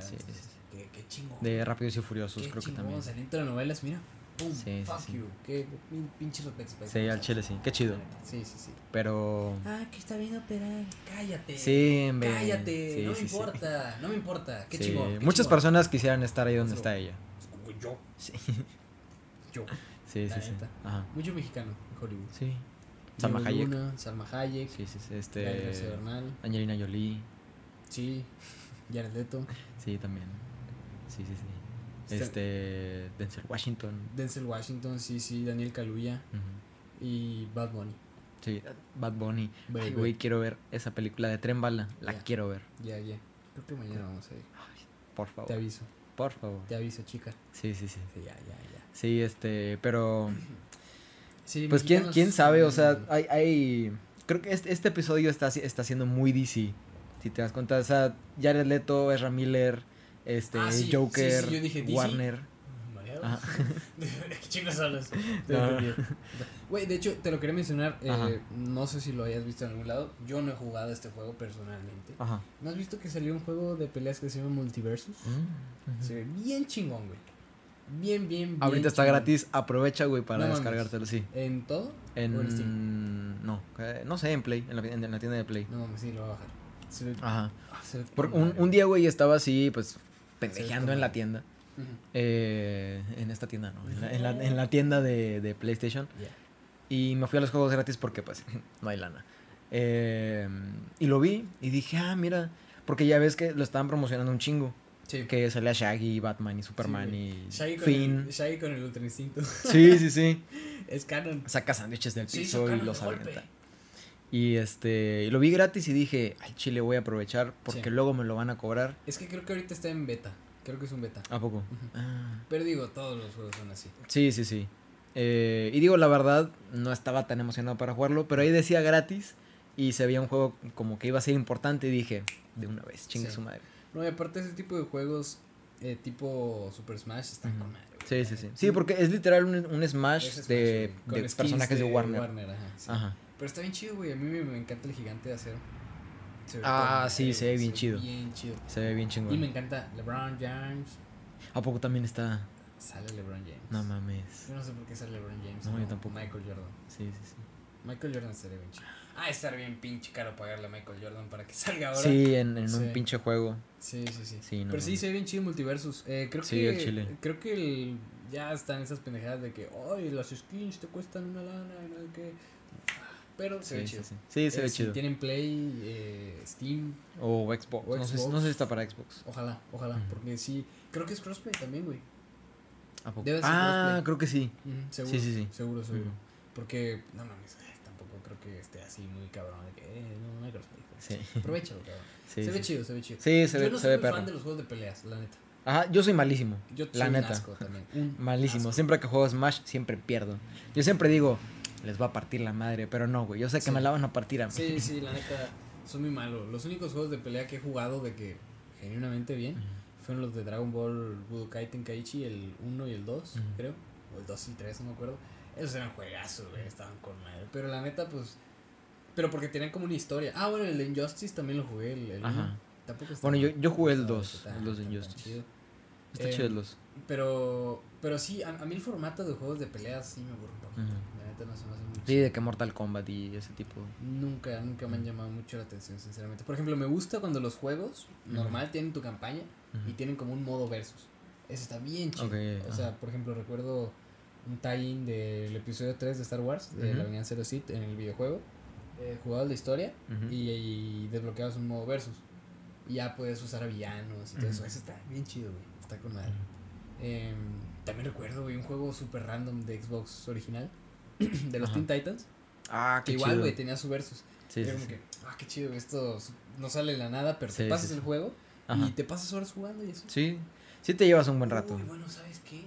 Bay, la fregada, Sí, entonces, sí, Qué, qué chingón. De Rápidos y Furiosos, qué creo que también. telenovelas, mira, pum, Sí, sí, fuck sí. you, qué pinche Sí, al chile sí. Qué chido. Sí, sí, sí. Pero. Ah, que está bien operar. Cállate. Sí. Cállate, no me importa, no me importa. Qué chingón. qué Muchas chingón. personas quisieran estar ahí donde Eso. está ella. Yo, Sí, yo. sí, sí. Ajá. Mucho mexicano en Hollywood. Sí. Salma Hayek. Salma Hayek. Sí, sí, sí. Este. Bernal. Angelina Jolie. Sí. Jared Leto. Sí, también. Sí, sí, sí. Este. Denzel Washington. Denzel Washington, sí, sí. Daniel Kaluuya. Y Bad Bunny. Sí, Bad Bunny. Ay, güey, quiero ver esa película de Tren Bala. La quiero ver. Ya, ya. Creo que mañana vamos a ir. Por Te favor. aviso. Por favor. Te aviso, chica. Sí, sí, sí. Sí, ya, ya, ya. Sí, este. Pero. Sí, Pues quién, quién sabe, o sea, hay, hay. Creo que este, este episodio está, está siendo muy DC. Si te das cuenta, o sea, Jared Leto, Ezra Miller, este, Ah, sí, Joker, sí, sí, yo dije. Warner. Ajá. ¿Qué hablas? Güey, de hecho, te lo quería mencionar. eh, no sé si lo hayas visto en algún lado. Yo no he jugado este juego personalmente. Ajá. ¿No has visto que salió un juego de peleas que se llama Multiversus? Mm, Se ve bien chingón, güey. Bien, bien, bien. Ahorita está chingón. gratis, aprovecha, güey, para No descargártelo, sí. ¿En todo? En. ¿O en Steam? No, eh, no sé, en Play, en la, en la tienda de Play. No sí, lo voy a bajar. Se Ajá. se Por, un, un día, güey, estaba así, pues, pendejeando en la tienda. Eh, en esta tienda, ¿no? En la, en la, en la tienda de, de PlayStation. Y me fui a los juegos gratis porque, pues, no hay lana. Eh, y lo vi y dije, ah, mira. Porque ya ves que lo estaban promocionando un chingo. Sí. Que salía Shaggy, Batman y Superman y Shaggy con, Finn. el, Shaggy con el Ultra Instinto. Sí, sí, sí. es canon. Saca sándwiches del Sí, piso y los golpe. avienta. Y este, lo vi gratis y dije, al chile voy a aprovechar porque Sí. luego me lo van a cobrar. Es que creo que ahorita está en beta. Creo que es un beta. ¿A poco? Ah. Pero digo, todos los juegos son así. Sí, sí, sí. Eh, y digo, la verdad, no estaba tan emocionado para jugarlo, pero ahí decía gratis y se veía un juego como que iba a ser importante y dije, de una vez, chingue Sí. su madre. No, y aparte ese tipo de juegos, eh, tipo Super Smash, están con madre. güey. Sí, sí, sí. Sí, porque es literal un, un Smash, Es Smash, de, personajes de, Warner. ajá, sí. Ajá. Pero está bien chido, güey. A mí me, me encanta el gigante de acero. Se ve Ah, sí, se ve bien chido. Bien chido. Se ve bien Y me chingón. encanta LeBron James. ¿A poco también está? Sale LeBron James. No mames. Yo no sé por qué sale LeBron James. No, yo tampoco. Michael Jordan. Sí, sí, sí. Michael Jordan estaría bien chido. Ah, estar bien pinche caro pagarle a Michael Jordan para que salga ahora. Sí, en, en Sí. un pinche juego. Sí, sí, sí. Sí, no Pero sí, se ve bien chido Multiversus. Eh, creo Sí, que. el chile. Creo que el- ya están esas pendejadas de que, ay, las skins te cuestan una lana y no sé qué. Pero se Sí, ve chido. sí. Sí, se Eh, ve si chido. tienen Play, eh, Steam, O Xbox. O No, sé, no sé si está para Xbox. ojalá, ojalá. Porque sí, creo que es crossplay también, güey. ¿A poco? Debe ser Ah, crossplay. creo que sí. Seguro. Sí, sí, sí. Seguro, seguro. Ujú. Porque, no mames, eh, tampoco creo que esté así muy cabrón. De que, eh, no, no hay crossplay. Sí. Aprovechalo, cabrón. Sí, se ve chido, se ve chido. Sí, se Yo ve, no se soy ve muy perro. fan de los juegos de peleas, la neta. Ajá, yo soy malísimo. Yo la soy un neta. asco también. un Malísimo. asco. Siempre que juego Smash, siempre pierdo. Yo siempre digo, les va a partir la madre, pero no, güey. Yo sé que Sí. me la van a partir a mí. Sí, sí, la neta, son muy malos. Los únicos juegos de pelea que he jugado de que genuinamente bien fueron los de Dragon Ball Budokai Tenkaichi, el 1 y el 2, Ujú. creo. O el 2 y 3, no me acuerdo. Esos eran juegazos, güey, estaban con madre. Pero la neta, pues. Pero porque tenían como una historia. Ah, bueno, el Injustice también lo jugué, el, el Ajá. Tampoco Bueno, yo- yo jugué el no estaba dos, tan- el dos de tan- tan Injustice. chido. Está Eh, chido los. Pero, pero sí, a, a mí el formato de juegos de peleas sí me aburre un poquito. La neta no se me hace muy Sí, de que Mortal Kombat y ese tipo. Nunca, nunca me han llamado mucho la atención, sinceramente. Por ejemplo, me gusta cuando los juegos Ujú. normal tienen tu campaña y Ujú. tienen como un modo versus. Eso está bien chido. Ok, o sea, por ejemplo, recuerdo un tie-in del episodio 3 de Star Wars, de Ujú. La venganza de los Sith, en el videojuego. Eh, jugabas la historia y, y desbloqueabas un modo versus. Y ya puedes usar a villanos y todo eso. Eso está bien chido, güey. Está con madre. Em, también recuerdo, güey, un juego super random de Xbox original. de los Ajá. Teen Titans. Ah, Que qué igual, chido. güey, tenía su versus. Sí, Y sí, era como sí. que, ah, qué chido, esto no sale de la nada, pero Sí, te pasas sí. el juego Ajá. y te pasas horas jugando y eso. Sí, sí te llevas un buen rato. Uy, bueno, ¿sabes qué?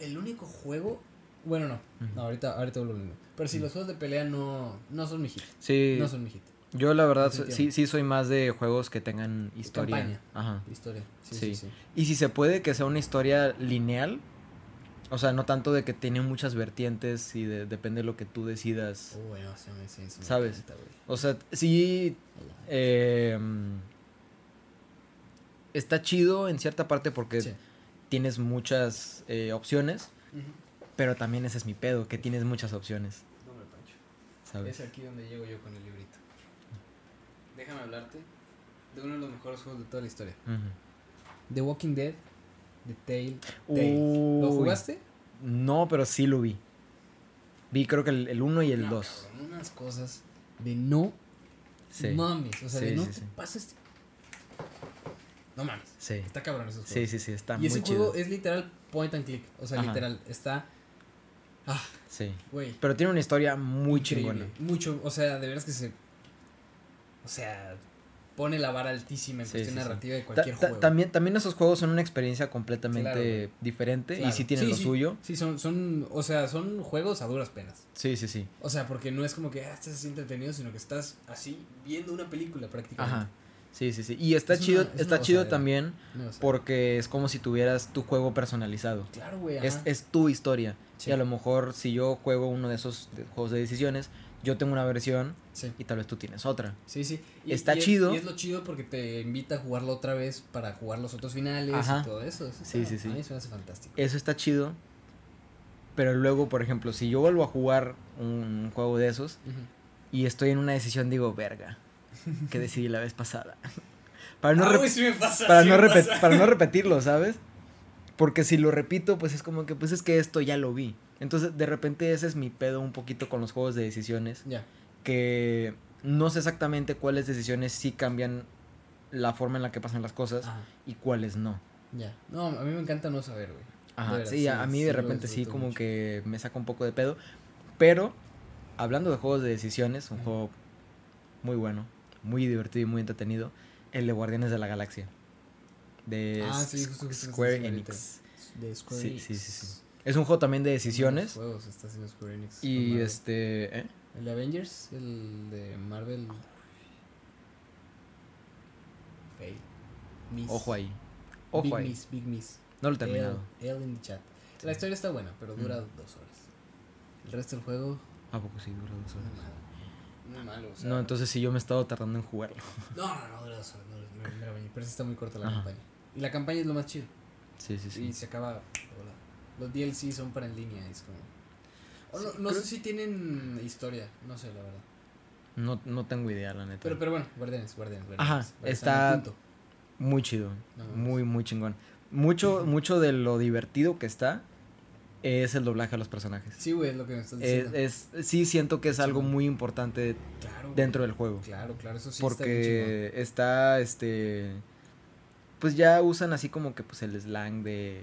El único juego. Bueno, no, no ahorita, ahorita lo mismo. Pero si los juegos de pelea no, no son mi hit. Sí, No son mi hit. yo la verdad Sí, sí, soy más de juegos que tengan historia. Campaña. Ajá. Historia. Sí, Sí. sí, sí. Y si se puede que sea una historia lineal, o sea, no tanto de que tiene muchas vertientes y de- depende de lo que tú decidas. Oh, bueno, sí, me- sí, sí, ¿Sabes? encanta. O sea, sí eh, está chido en cierta parte porque Sí. tienes muchas eh, opciones, Ujú. pero también ese es mi pedo, que tienes muchas opciones, No me pancho. ¿sabes? Es aquí donde llego yo con el librito. Déjame hablarte de uno de los mejores juegos de toda la historia. Ujú. The Walking Dead, The Tale. Tale. ¿Lo jugaste? No, pero sí lo vi. Vi creo que el 1 y el No, 2. cabrón, unas cosas de no Sí. mames. O sea, de no sí, te pases. No mames. Sí. Está cabrón esos juegos. Sí, sí, sí, está y muy ese juego es literal point and click. O sea, Ajá. literal. Está. Ah, Sí. güey. Pero tiene una historia muy increíble. chingona. Mucho. O sea, de veras que se. O sea, pone la vara altísima en Sí, cuestión sí, sí. narrativa de cualquier ta- juego. también, también esos juegos son una experiencia completamente Claro, diferente Claro. y sí tienen lo suyo. Sí, son, son. O sea, son juegos a duras penas. Sí, sí, sí. O sea, porque no es como que ah, estás así entretenido, sino que estás así viendo una película prácticamente. Ajá. Sí, sí, sí. Y está Es una- chido, es está chido también porque es como si tuvieras tu juego personalizado. Claro, güey. Es, es tu historia. Y a lo mejor si yo juego uno de esos juegos de decisiones, yo tengo una versión Sí. y tal vez tú tienes otra. Sí, sí. Está es- chido. y es lo chido porque te invita a jugarlo otra vez para jugar los otros finales Ajá. y todo eso. Eso Sí, está- sí, sí. A mí se me hace fantástico. Eso está chido. Pero luego, por ejemplo, si yo vuelvo a jugar un juego de esos y estoy en una decisión, digo, verga, que decidí la vez pasada. para no, Ah, rep- güey, sí me pasa, para, sí no me repet- pasa. para no repetirlo, ¿sabes? Porque si lo repito, pues es como que, pues es que esto ya lo vi. Entonces, de repente ese es mi pedo un poquito con los juegos de decisiones. Ya. Que no sé exactamente cuáles decisiones sí cambian la forma en la que pasan las cosas Ajá. y cuáles no. Ya. No, a mí me encanta no saber, güey. Ajá, sí, a, mí sí de repente sí como mucho. que me saca un poco de pedo. Pero, hablando de juegos de decisiones, un juego muy bueno, muy divertido y muy entretenido, el de Guardianes de la Galaxia. De Ah, sí, Square. Enix. De Square Sí, Enix. sí, sí, sí. Es un juego también de decisiones. Juegos está haciendo Square Enix. Y este... ¿eh? El de Avengers, el de Marvel. Fail. Miss. Ojo ahí. Ojo Big ahí. Miss, Big Miss. No lo he terminado. L, L in the chat. Sí. La historia está buena, pero dura Mm. dos horas. El resto del juego, ¿A poco sí dura dos horas? malo. Muy malo, o sea. No, entonces sí yo me he estado tardando en jugarlo. No, no, no, dura dos horas. No, no, no, no, pero sí está muy corta la Ajá. campaña. Y la campaña es lo más chido. Sí, sí, sí. Y se acaba. Los DLC son para en línea, es como. O no, Sí, no creo- sé si tienen historia, no sé la verdad. No, no tengo idea, la neta. Pero, pero bueno, guardianes, guardianes. Ajá, está-. Muy chido. No muy, muy chingón. Mucho, mucho de lo divertido que está es el doblaje a los personajes. Sí, güey, es lo que me estás Es, diciendo. es- sí siento que es algo muy importante claro, dentro güey. del juego. Claro, claro, eso sí está porque está, este, pues ya usan así como que pues el slang de,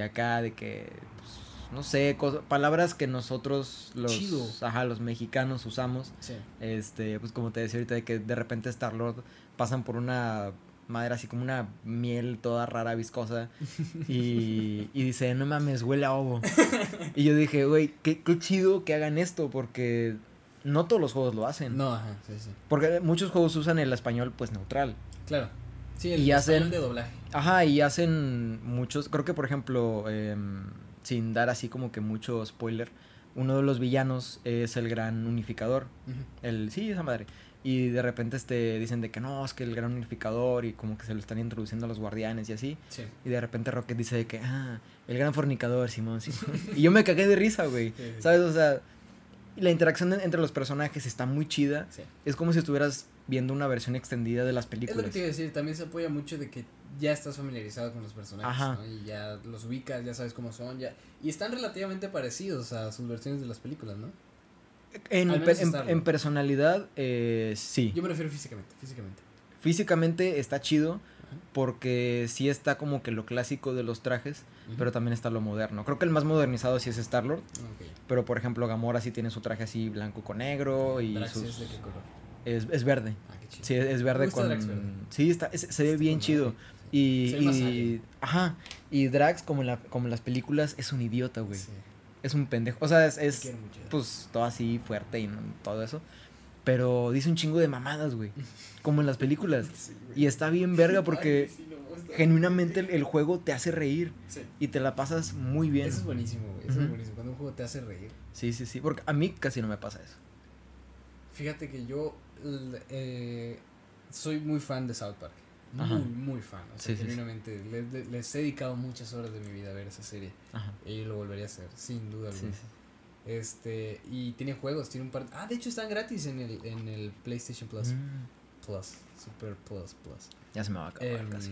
de acá, de que, pues, no sé, palabras que nosotros los, Chido. ajá, los mexicanos usamos. Sí. Este, pues como te decía ahorita, de que de repente Star Lord pasan por una madera así como una miel toda rara, viscosa. Y, y dice, no mames, huele a ovo. y yo dije, güey, qué, qué chido que hagan esto, porque no todos los juegos lo hacen. No, ajá, sí, sí. Porque muchos juegos usan el español, pues, neutral. Claro. Sí, el Y hacen- español de doblaje. Ajá, y hacen muchos, creo que por ejemplo, em, sin dar así como que mucho spoiler, uno de los villanos es el gran unificador. El, sí, esa madre. Y de repente este, dicen de que no, es que el gran unificador y como que se lo están introduciendo a los guardianes y así. Sí. Y de repente Rocket dice de que, ah, el gran fornicador, Simón, Simón. y yo me cagué de risa, güey. Sí, sí. ¿Sabes? O sea, la interacción entre los personajes está muy chida. Es como si estuvieras viendo una versión extendida de las Es lo que películas. te iba a decir, también se apoya mucho de que ya estás familiarizado con los personajes, Ajá. ¿no? Y ya los ubicas, ya sabes cómo son, ya... Y están relativamente parecidos a sus versiones de las películas, ¿no? En, personalidad, eh, sí. Yo me refiero físicamente, físicamente. Físicamente está chido Ajá. porque sí está como que lo clásico de los trajes, pero también está lo moderno. Creo que el más modernizado sí es Star-Lord, pero por ejemplo Gamora sí tiene su traje así blanco con negro y Drax sus- es de qué color. Es, es verde. Ah, qué chido. Sí, es verde con... Drax verde. Sí, está, es- se ve Está bien chido. Y, y- ajá, y Drax como en, la, como en las películas es un idiota, güey. Sí. Es un pendejo. O sea, es, es pues todo así fuerte y no- todo eso. Pero dice un chingo de mamadas, güey. Como en las películas. Sí. Y está bien verga porque Ay, sí, no, está- genuinamente el, el juego te hace reír Sí. y te la pasas muy bien. Eso es buenísimo, güey. Eso es buenísimo. Cuando un juego te hace reír. Sí, sí, sí. Porque a mí casi no me pasa eso. Fíjate que yo eh, soy muy fan de South Park. Muy, Ajá. muy fan. O sea, Sí, sí, sí. genuinamente. le- le- les he dedicado muchas horas de mi vida a ver esa serie. Ajá. Y lo volvería a hacer, sin duda alguna. Este, y tiene juegos, tiene un par. Ah, de hecho están gratis en el, en el PlayStation Plus. Mm, Plus, Super Plus, Plus. ya se me va a acabar Em, casi.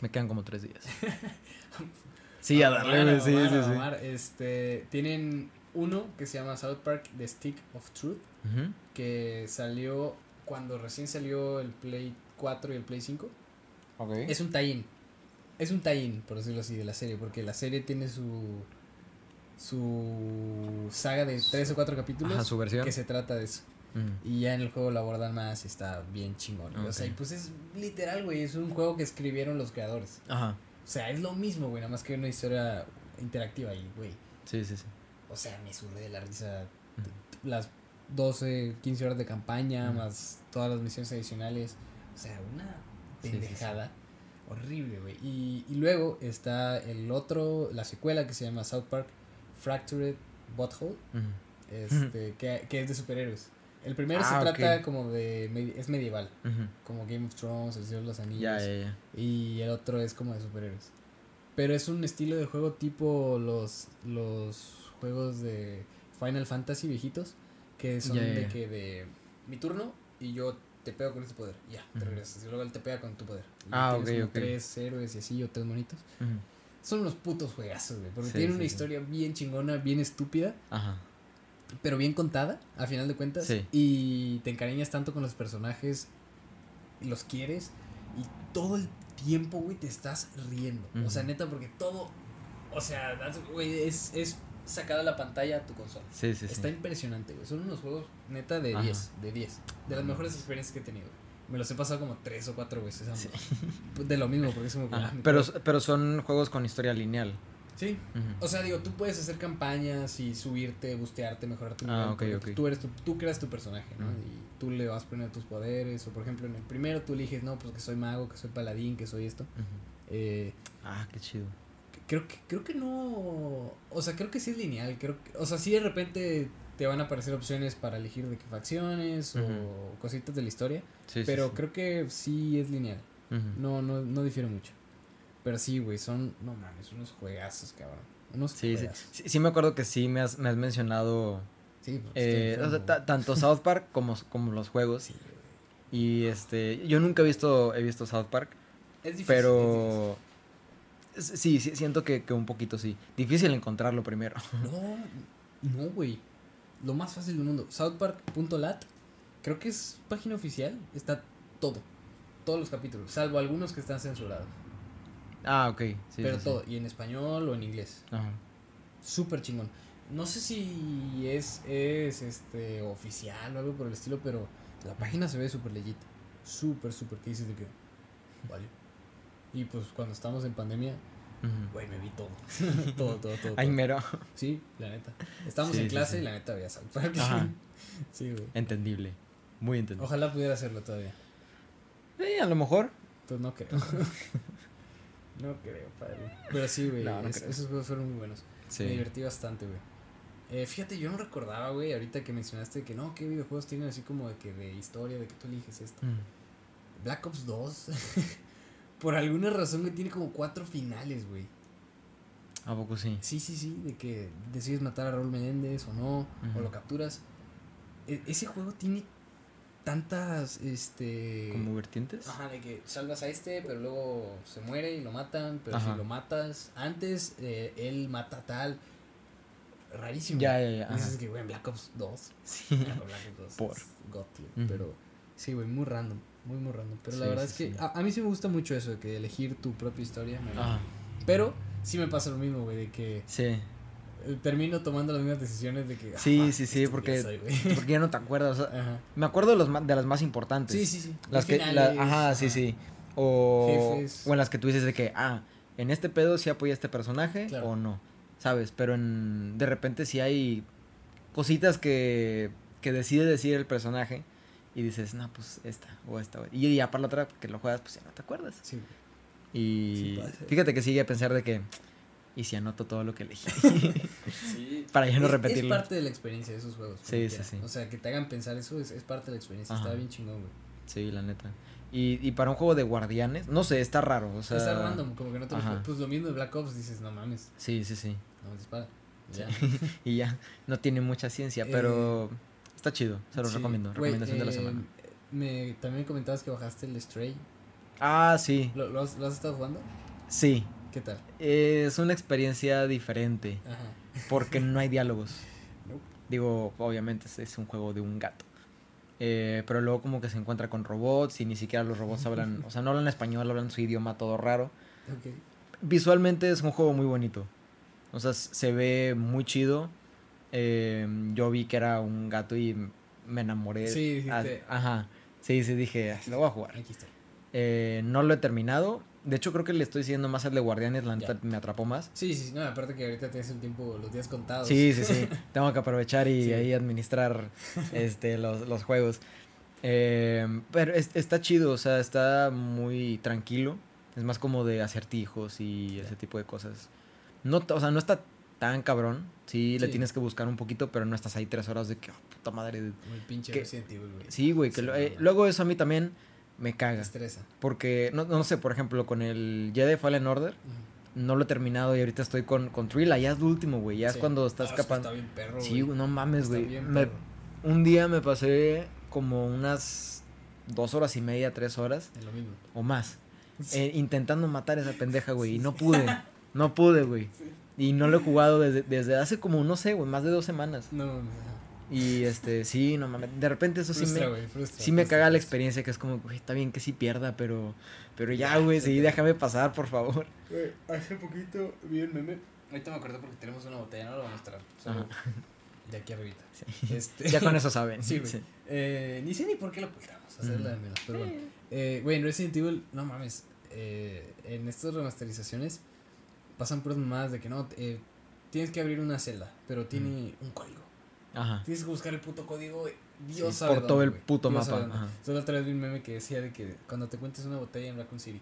Me quedan como tres días. sí, a darle. Sí, sí. Este, tienen uno que se llama South Park The Stick of Truth, Ujú. Que salió cuando recién salió el Play 4 y el Play 5. Ok. Es un tie-in. Es un tie-in, por decirlo así, de la serie, porque la serie tiene su su saga de tres o cuatro capítulos Ajá, su versión. que se trata de eso. Mm. Y ya en el juego lo abordan más y está bien chingón. güey. O sea, y pues es literal, güey, es un juego que escribieron los creadores. Ajá. O sea, es lo mismo, güey, nada más que una historia interactiva ahí, güey. Sí, sí, sí. O sea, me sudé de la risa las 12, 15 horas de campaña, más todas las misiones adicionales. O sea, una Sí, sí, sí. pendejada horrible, güey. Y, y luego está el otro, la secuela que se llama South Park Fractured Butthole, este, que, que es de superhéroes. El primero Ah, se trata como de, es medieval, como Game of Thrones, El Señor de los Anillos. Y el otro es como de superhéroes. Pero es un estilo de juego tipo los, los juegos de Final Fantasy viejitos. Que son de que de mi turno y yo te pego con este poder. Ya, te regresas. Y luego él te pega con tu poder. Y Ah, ok, ok. tres héroes y así, o tres monitos. Son unos putos juegazos, güey. Porque Sí, tienen sí, una sí. historia bien chingona, bien estúpida, Ajá. pero bien contada, a final de cuentas. Sí. Y te encariñas tanto con los personajes, y los quieres, y todo el tiempo, güey, te estás riendo. O sea, neta, porque todo, o sea, güey, es, es sacada la pantalla a tu consola. Sí, sí, sí. Está impresionante, güey. Son unos juegos, neta, de Ajá. 10, de 10. De las mejores experiencias que he tenido. Me los he pasado como tres o cuatro veces. Sí. De lo mismo, porque es como. Ajá. ah, Pero, pero son juegos con historia lineal. Sí, o sea, digo, tú puedes hacer campañas y subirte, bustearte, mejorar tu Ah, nivel. ok, porque, ok. pues, Tú eres tu, tú creas tu personaje, ¿no? Y tú le vas poniendo tus poderes. O por ejemplo, en el primero tú eliges, no, pues que soy mago, que soy paladín, que soy esto. Eh, Ah, qué chido. Creo que, creo que no. O sea, creo que sí es lineal. Creo que, o sea, sí de repente te van a aparecer opciones para elegir de qué facciones o cositas de la historia. Sí, pero sí. creo que sí es lineal. No, no, no difiere mucho. Pero sí, güey, son, no mames, unos juegazos, cabrón. Unos Sí, juegazos. sí. Sí me acuerdo que sí me has, me has mencionado Sí, pues, eh, o sea, tanto South Park como, como los juegos. Y este, yo nunca he visto, he visto South Park, Es difícil. es pero sí, sí, siento que, que un poquito sí. Difícil encontrarlo primero. No, no, güey. Lo más fácil del mundo. Southpark.lat. Creo que es página oficial. Está todo. Todos los capítulos. Salvo algunos que están censurados. Ah, ok. Sí, pero sí, sí. todo. Y en español o en inglés. Ajá. Súper chingón. No sé si es, es este oficial o algo por el estilo, pero la página se ve súper legit. Súper, súper. ¿Qué dices de qué? vale. Y pues cuando estamos en pandemia, güey, me vi todo. todo, todo, todo. Ay, mero. Sí, la neta. Estamos Sí, en clase sí. y la neta veía South Park. Ajá. sí, güey. Entendible. Muy entendible. Ojalá pudiera hacerlo todavía. Eh, a lo mejor. Pues no creo. no creo, padre. Pero sí, güey. No, no es- creo. esos juegos fueron muy buenos. Sí. Me divertí bastante, güey. Eh, fíjate, yo no recordaba, güey, ahorita que mencionaste que no, qué videojuegos tienen así como de que de historia, de que tú eliges esto. Mm. Black Ops 2, por alguna razón, güey, tiene como cuatro finales, güey. ¿A poco sí? Sí, sí, sí, de que decides matar a Raúl Menéndez o no, o lo capturas. E- ese juego tiene tantas, este... ¿Como vertientes? Ajá, de que salvas a este, pero luego se muere y lo matan, pero Ajá. si lo matas antes, eh, él mata a tal. Rarísimo. Ya, ya, ya. Dices que, güey, en Black Ops 2. Sí. Black Ops 2 Por. God. Pero sí, güey, muy random. Muy, muy random. Pero la verdad sí, es que sí. a, a mí sí me gusta mucho eso, de que elegir tu propia historia. Ajá. Pero sí me pasa lo mismo, güey, de que Sí. eh, termino tomando las mismas decisiones de que. ah, Sí, sí, sí, porque- soy. Porque ya no te acuerdas. o sea, Ajá. me acuerdo de, los de las más importantes. Sí, sí, sí. Las que, la- finales, ajá, sí, sí. O, Jefes. o en las que tú dices de que, ah, en este pedo sí apoya a este personaje Claro. o no, ¿sabes? Pero en, de repente sí hay cositas que, que decide decir el personaje y dices, no, pues esta o esta. güey". Y ya para la otra que lo juegas, pues ya no te acuerdas. Sí. Y Sí fíjate que sigue a pensar de que, ¿y si anoto todo lo que elegí? Sí. para ya no es, repetirlo. Es parte de la experiencia de esos juegos. Sí, sí, sí. O sea, que te hagan pensar eso es, es parte de la experiencia. Ajá. Está bien chingón, güey. Sí, la neta. Y, y para un juego de guardianes, no sé, está raro. O sea, Está random, como que no te lo. Pues lo mismo de Black Ops, dices, no mames, Sí, sí, sí. no dispara. Ya. Y ya, no tiene mucha ciencia, pero está chido. Se los Sí. recomiendo. Recomendación de la eh, semana. Me, también comentabas que bajaste el Stray. Ah, sí, ¿Lo, lo has, lo has estado jugando? sí. ¿Qué tal? Es una experiencia diferente Ajá. porque no hay diálogos. Nope. Digo, obviamente es, es un juego de un gato. Eh, pero luego como que se encuentra con robots y ni siquiera los robots hablan, o sea, no hablan español, hablan su idioma todo raro. Visualmente es un juego muy bonito. O sea, se ve muy chido. Eh, yo vi que era un gato y me enamoré. Sí, dijiste. Ah, Ajá. Sí, sí, dije, "Ah, lo voy a jugar. Aquí está. Eh, no lo he terminado. De hecho, creo que le estoy siguiendo más al de Guardianes. La neta me atrapó más. Sí, sí, sí, no, aparte que ahorita tienes el tiempo, los días contados. Sí, sí, sí. Tengo que aprovechar y Sí. ahí administrar este, los, los juegos. Eh, pero es- está chido, o sea, está muy tranquilo. Es más como de acertijos y ese tipo de cosas. No, o sea, no está tan cabrón. Sí, le tienes que buscar un poquito, pero no estás ahí tres horas de que, "Oh, puta madre. de-". Como el pinche Evil, güey. Sí, güey, que Sí, lo- eh, no, luego eso a mí también me caga. estresa. Porque, no, no sé, por ejemplo, con el Jedi Fallen Order, no lo he terminado y ahorita estoy con, con Trilla, ya es lo último, güey. Ya Sí. es cuando estás Ah, es que escapando. Está bien perro, Sí, güey, no mames, güey. Me-. Un día me pasé como unas dos horas y media, tres horas Es lo mismo. o más. Eh, intentando matar a esa pendeja, güey. Y no pude. No pude, güey. Y no lo he jugado desde, desde hace como, no sé, güey, más de dos semanas. No, ajá. Y este, sí, no mames. De repente eso sí me, frustra, sí me frustra, caga la experiencia, que es como, güey, está bien que sí pierda, pero, pero ya, güey, sí, déjame pasar, por favor. Güey, hace poquito vi el meme. Ahorita me acordé porque tenemos una botella, no lo voy a mostrar. Solo de aquí arribita. Este, Ya con eso saben. Sí, güey. Eh, ni sé ni por qué lo ocultamos, hacerla de Ujú. menos, pero bueno. Eh, güey, en Resident Evil, no mames, eh, en estas remasterizaciones pasan puras mamadas de que no, eh, tienes que abrir una celda, pero tiene un código. Ajá. Tienes que buscar el puto código, Dios Sí, sabe por todo el puto Dios mapa, ajá. Solo otra vez vi un meme que decía de que cuando te cuentes una botella en Raccoon City,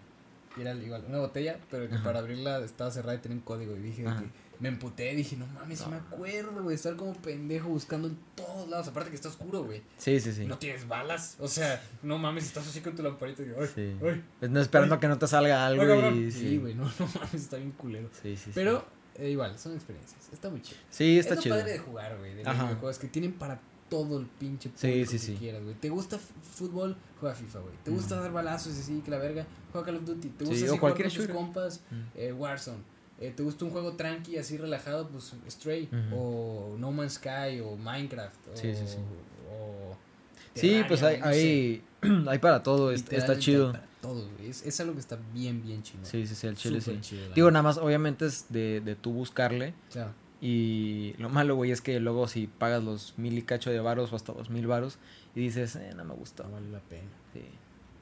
y era igual, una botella, pero que para abrirla estaba cerrada y tenía un código, y dije que me emputé, dije, no mames, No. me acuerdo, güey, estar como pendejo buscando en todos lados, aparte que está oscuro, güey. Sí, sí, sí. No tienes balas. O sea, no mames, estás así con tu lamparita y digo, ay, Sí. ay, Pues no esperando Ay. que no te salga algo cabrón. y Sí, güey, no, no mames, está bien culero. Sí, sí, sí. Pero, eh, igual, son experiencias. Está muy chido. Sí, está es lo chido. padre de jugar, güey, de los videojuegos que tienen para todo el pinche público sí, que sí. quieras, güey. ¿Te gusta fútbol? Juega FIFA, güey. ¿Te gusta Ujú. dar balazos y así, que la verga? Juega Call of Duty. ¿Te gusta así jugar cualquier con tus compas? Mm. Eh, Warzone. Eh, ¿Te gusta un juego tranqui, así relajado? Pues Stray. O No Man's Sky. O Minecraft. O, Sí, sí, sí. o Sí, pues hay, sé. hay, para todo, es- está chido. para Todo, güey. Es, es algo que está bien, bien chingón. Sí, sí, sí, el chile Súper sí. chido, Digo, nada más, obviamente es de, de tú buscarle. Claro. Y lo malo, güey, es que luego si pagas los mil y cacho de varos o hasta dos mil varos y dices, eh, no me gustó. No vale la pena. Sí.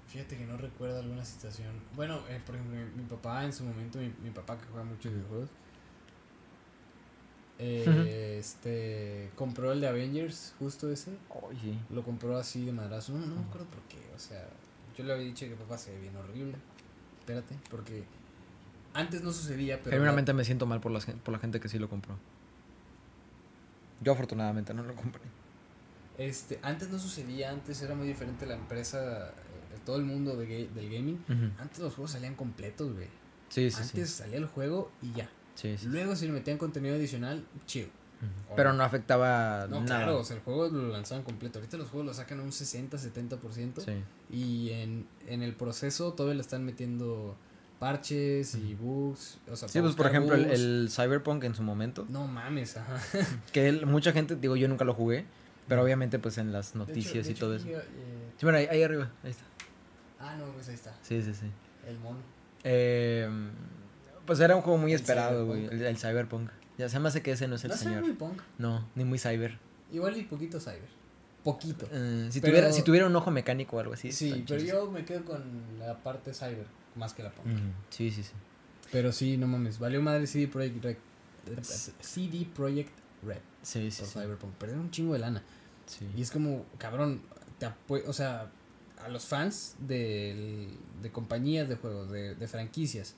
Fíjate que no recuerdo alguna situación. Bueno, eh, por ejemplo, mi, mi papá en su momento, mi, mi papá que juega muchos videojuegos, eh, este, compró el de Avengers, justo ese. Sí. Lo compró así de madrazo. No, no me acuerdo por qué. O sea, yo le había dicho que papá se ve bien horrible. Espérate, porque antes no sucedía, pero. Genuinamente me siento mal por la, por la gente que sí lo compró. Yo afortunadamente no lo compré. Este, antes no sucedía, antes era muy diferente la empresa, eh, todo el mundo de del gaming. Antes los juegos salían completos, güey. Sí, sí, Antes sí. salía el juego y ya. Luego si le metían contenido adicional. Ujú. Pero no afectaba No, nada. claro, o sea, el juego lo lanzaban completo. Ahorita los juegos lo sacan a un 60, 70%. Sí. Y en, en el proceso todavía le están metiendo parches y bugs. O sea, Sí, pues por ejemplo el, Cyberpunk en su momento, No mames, ajá. que él- mucha gente, digo yo nunca lo jugué, pero obviamente pues en las hecho- noticias y todo eso. eh, Sí, mira, ahí, ahí arriba, ahí está. ah, no, pues ahí está. Sí, sí, sí. El mono. Eh, pues era un juego muy El esperado, güey, el, el Cyberpunk. Ya se me hace que ese no es el no señor. muy punk. No, ni muy cyber. Igual y poquito cyber. Poquito. Eh, si, Pero- tuviera, si tuviera un ojo mecánico o algo así. Sí, pero yo me quedo con la parte cyber más que la punk. Ujú, Sí, sí, sí. Pero sí, no mames, valió madre CD Projekt Red. CD Projekt Red Sí, sí, por sí. Cyberpunk. Perdieron un chingo de lana. sí. Y es como, cabrón, te o sea, a los fans del- de compañías de juegos, de, de franquicias,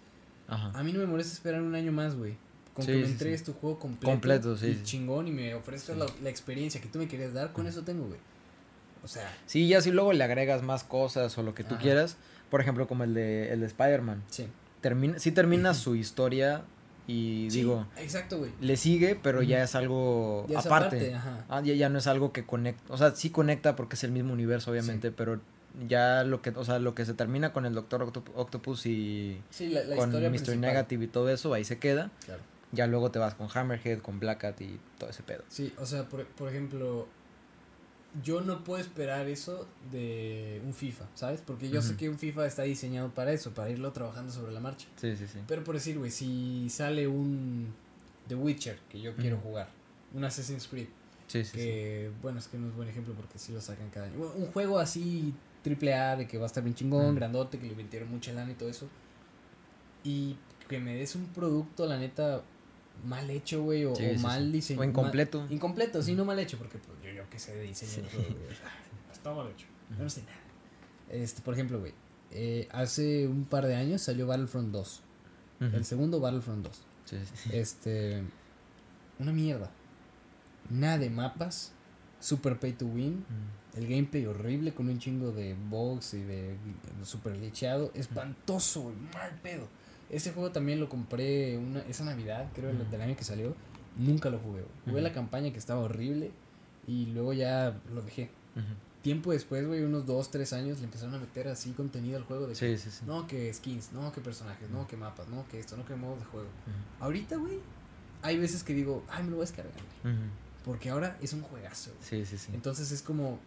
Ajá. a mí no me molesta esperar un año más, güey. Con Sí, que me entregues sí. tu juego completo, Completo, sí, y chingón y me ofrezcas la, la experiencia que tú me querías dar, con eso tengo, güey. O sea, Sí, ya si luego le agregas más cosas o lo que tú Ajá. quieras, por ejemplo, como el de, el de Spider-Man. sí. Termina, sí termina su historia y Sí, digo, exacto, güey. le sigue, pero ya es algo Ya es aparte. ajá. Ah, ya, ya no es algo que conecta, o sea, sí conecta porque es el mismo universo, obviamente, pero ya lo que, o sea, lo que se termina con el Doctor Octop- Octopus y Sí, la, la con Mr. principal. Negative y todo eso, ahí se queda. Claro. Ya luego te vas con Hammerhead, con Black Cat y todo ese pedo. Sí, o sea, por, por ejemplo, yo no puedo esperar eso de un FIFA, ¿sabes? Porque yo sé que un FIFA está diseñado para eso, para irlo trabajando sobre la marcha. Sí, sí, sí. Pero por decir, güey, si sale un The Witcher que yo quiero jugar, un Assassin's Creed, Sí, sí, sí. que bueno, es que no es buen ejemplo porque sí lo sacan cada año. Bueno, Un juego así triple A de que va a estar bien chingón, grandote, que le metieron mucha lana y todo eso. Y que me des un producto, la neta, mal hecho, güey, o, Sí, o sí, sí. mal diseñado. O incompleto. Incompleto, sí, no mal hecho, porque que sé de diseño Sí. está mal hecho. Yo no sé nada. Este, por ejemplo, güey, eh, hace un par de años salió Battlefront 2. Ujú. El segundo Battlefront 2. Sí, sí, sí. Este. Una mierda. Nada de mapas. Super pay to win. El gameplay horrible con un chingo de bugs y de super lecheado. Espantoso, güey, mal pedo. Ese juego también lo compré una, esa Navidad, creo, el- Ujú. del año que salió. Nunca lo jugué. güey. Jugué la campaña que estaba horrible y luego ya lo dejé. Tiempo después, güey, unos 2, 3 años, le empezaron a meter así contenido al juego de que, Sí, sí, sí. no, que skins, no, que personajes, no, que mapas, no, que esto, no, que modos de juego. Ahorita, güey, hay veces que digo, ay, me lo voy a descargar, güey. Porque ahora es un juegazo. güey. Sí, sí, sí. Entonces es como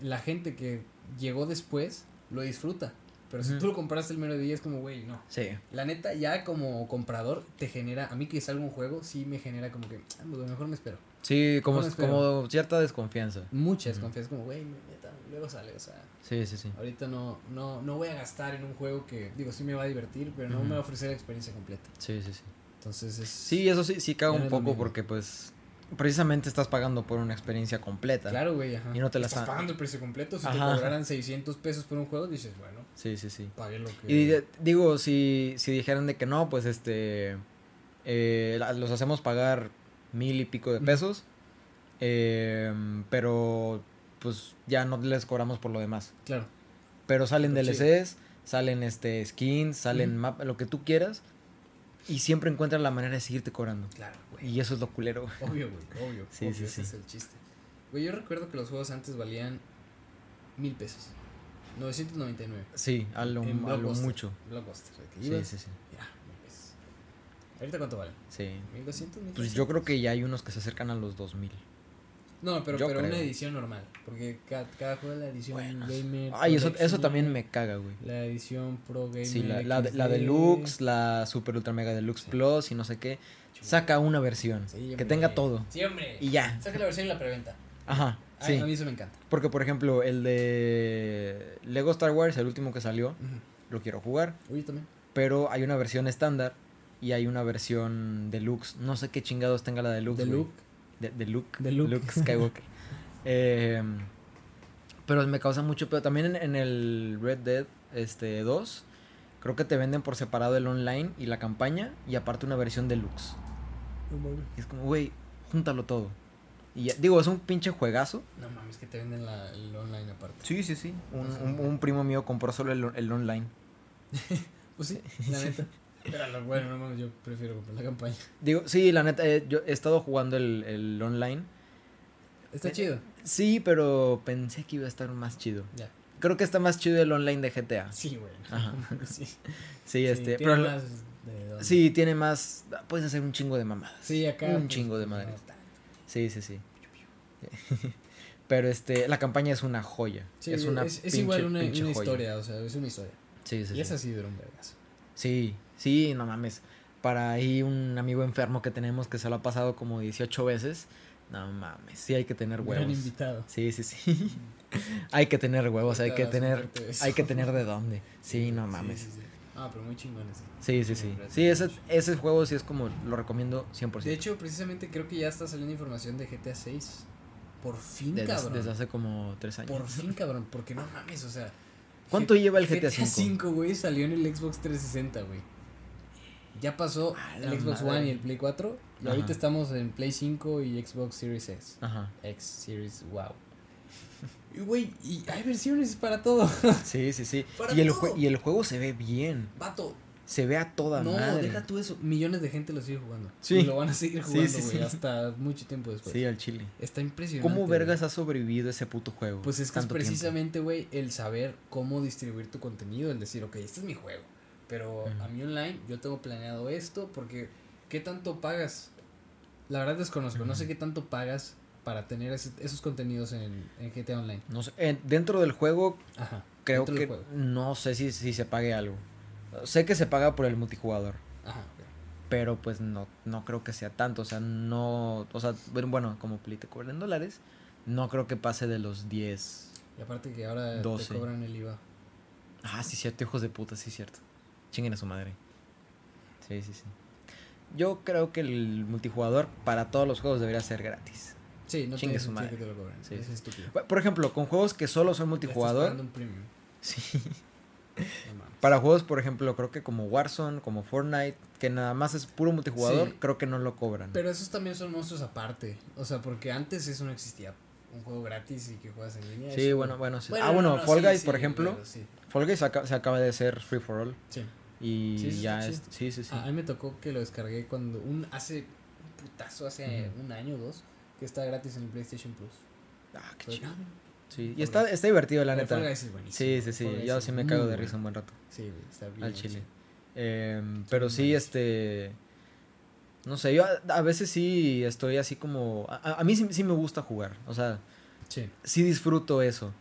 la gente que llegó después lo disfruta. Pero si tú lo compraste el mero día es como, güey, no. Sí. La neta, ya como comprador, te genera, a mí que salga un juego, sí me genera como que, ah, pues, mejor me espero. Sí, como, como cierta desconfianza. Mucha desconfianza, como, güey, neta, luego sale, o sea, Sí, sí, sí. ahorita no, no, no voy a gastar en un juego que, digo, sí me va a divertir, pero no me va a ofrecer la experiencia completa. Sí, sí, sí. Entonces es... Sí, eso sí, sí caga un poco porque pues precisamente estás pagando por una experiencia completa. Claro, güey, ajá. Y no te la Estás pagando el precio completo. Si te cobraran 600 pesos por un juego, dices, bueno, Sí, sí, sí. pagué lo que... Y digo, si, si dijeran de que no, pues este, eh, los hacemos pagar mil y pico de pesos, eh, pero pues ya no les cobramos por lo demás. Claro. Pero salen Pero. DLCs, salen este skins, salen Ujú. map- lo que tú quieras y siempre encuentran la manera de seguirte cobrando. Claro, güey. Y eso es lo culero. Obvio, güey, obvio. Sí, obvio, sí, ese sí. es el chiste. Güey, yo recuerdo que los juegos antes valían mil pesos. 999. Sí, a lo, a lo mucho. Blockbuster. Sí, sí, sí. Ya. ¿Ahorita cuánto valen? Sí. ¿1200? Pues yo creo que ya hay unos que se acercan a los 2000. No, pero, yo pero una edición normal. Porque cada, cada juego es la edición Bueno. gamer. Ay, eso, eso también me caga, güey. La edición Pro Gamer. Sí, la, la, la deluxe, la super ultra mega deluxe Sí. plus y no sé qué. Saca una versión Sí, que tenga todo. Sí, hombre. Y ya. Saca la versión y la preventa. Ajá, A- sí. A, mí eso me encanta. Porque, por ejemplo, el de Lego Star Wars, el último que salió, Ujú. lo quiero jugar. Oye, también. Pero hay una versión estándar y hay una versión deluxe. No sé qué chingados tenga la deluxe. De. Luke. De, de Luke. De Luke. Skywalker. Eh, pero me causa mucho pedo. También en, en el Red Dead este, 2, creo que te venden por separado el online y la campaña y aparte una versión deluxe. Y es como, güey, júntalo todo. Y ya- digo, es un pinche juegazo. No mames, que te venden la, el online aparte. Sí, sí, sí. Un, un- un primo mío compró solo el, el online. Pues sí, la neta. Pero bueno, no mames, yo prefiero comprar la campaña. Digo, sí, la neta, eh, yo he estado jugando el, el online. Está Eh, chido. Sí, pero pensé que iba a estar más chido. Ya. Creo que está más chido el online de GTA. Sí, güey. Ajá. Sí. Sí, este. tiene pero más de sí, tiene más. Puedes hacer un chingo de mamadas. Sí, acá. Un pues, chingo de madres. Sí, sí, sí. pero este, la campaña es una joya. Sí, es una es, es pinche- igual una, historia, o sea, es una historia. Sí, sí, y sí. esa sí dura un vergazo. Sí, sí, no mames. Para ahí un amigo enfermo que tenemos que se lo ha pasado como 18 veces. No mames, sí hay que tener Gran huevos. invitado. Sí, sí, sí. hay que tener huevos, hay que tener hay que tener de dónde. Sí, no mames. Sí, sí, sí. Ah, pero muy chingón ese. Sí, sí, sí. Sí, ese, ese juego sí es como lo recomiendo 100%. De hecho, precisamente creo que ya está saliendo información de GTA 6. Por fin, desde, cabrón. desde hace como tres años. Por fin, cabrón. Porque no mames, o sea. ¿Cuánto lleva el GTA GTA 5? 5, güey, salió en el Xbox 360, güey. Ya pasó el Xbox madre. One y el Play 4. Y Ajá. ahorita estamos en Play 5 y Xbox Series S. Ajá. X Series, wow. Y, güey, y hay versiones para todo. Sí, sí, sí. Para Y el, todo. jue- y el juego se ve bien. Vato, Se ve a toda no, madre. deja tú eso. Millones de gente lo sigue jugando. Sí. Y lo van a seguir jugando, sí, güey, sí. hasta mucho tiempo después. Sí, al chile. Está impresionante. ¿Cómo vergas ha sobrevivido ese puto juego? Pues es que es precisamente, güey, el saber cómo distribuir tu contenido, el decir, ok, este es mi juego, pero a mí online yo tengo planeado esto porque ¿qué tanto pagas? La verdad desconozco, no sé qué tanto pagas para tener ese- esos contenidos en, en GTA Online. No sé, eh, dentro del juego Ajá. creo que juego. no sé si, si se pague algo. Sé que se paga por el multijugador, Ajá. pero pues no, no creo que sea tanto. O sea, no. O sea, bueno, bueno, como Play te cobran en dólares, no creo que pase de los 10. Y aparte que ahora 12. te cobran el IVA. Ah, sí, cierto, hijos de puta, sí, cierto. Chinguen a su madre. Sí, sí, sí. Yo creo que el multijugador para todos los juegos debería ser gratis. Sí, no Chingue su madre. que te lo cobren. Sí, es estúpido. Por ejemplo, con juegos que solo son multijugador. un premium. Sí. No. Para juegos, por ejemplo, creo que como Warzone, como Fortnite, que nada más es puro multijugador, Sí. creo que no lo cobran. Pero esos también son monstruos aparte. O sea, porque antes eso no existía. Un juego gratis y que juegas en línea. sí, eso- bueno, bueno. sí. Bueno, ah, bueno, no, no, Fall Guys, por ejemplo. Fall Guys se acaba de ser free for all. sí. Y Sí, ya es. Sí, sí, sí. A, mí me tocó que lo descargué cuando. un Hace un putazo, hace un año o dos. Que está gratis en el PlayStation Plus. Ah, qué chido. Sí, y está, está divertido, la neta. Es. Sí, sí, sí. Yo sí me cago de risa un buen rato. Sí, güey, está bien. Al chile. Em, pero sí, este. No sé, yo a, a veces sí estoy así como. A, a- a mí sí, sí me gusta jugar. O sea, Sí. sí disfruto eso.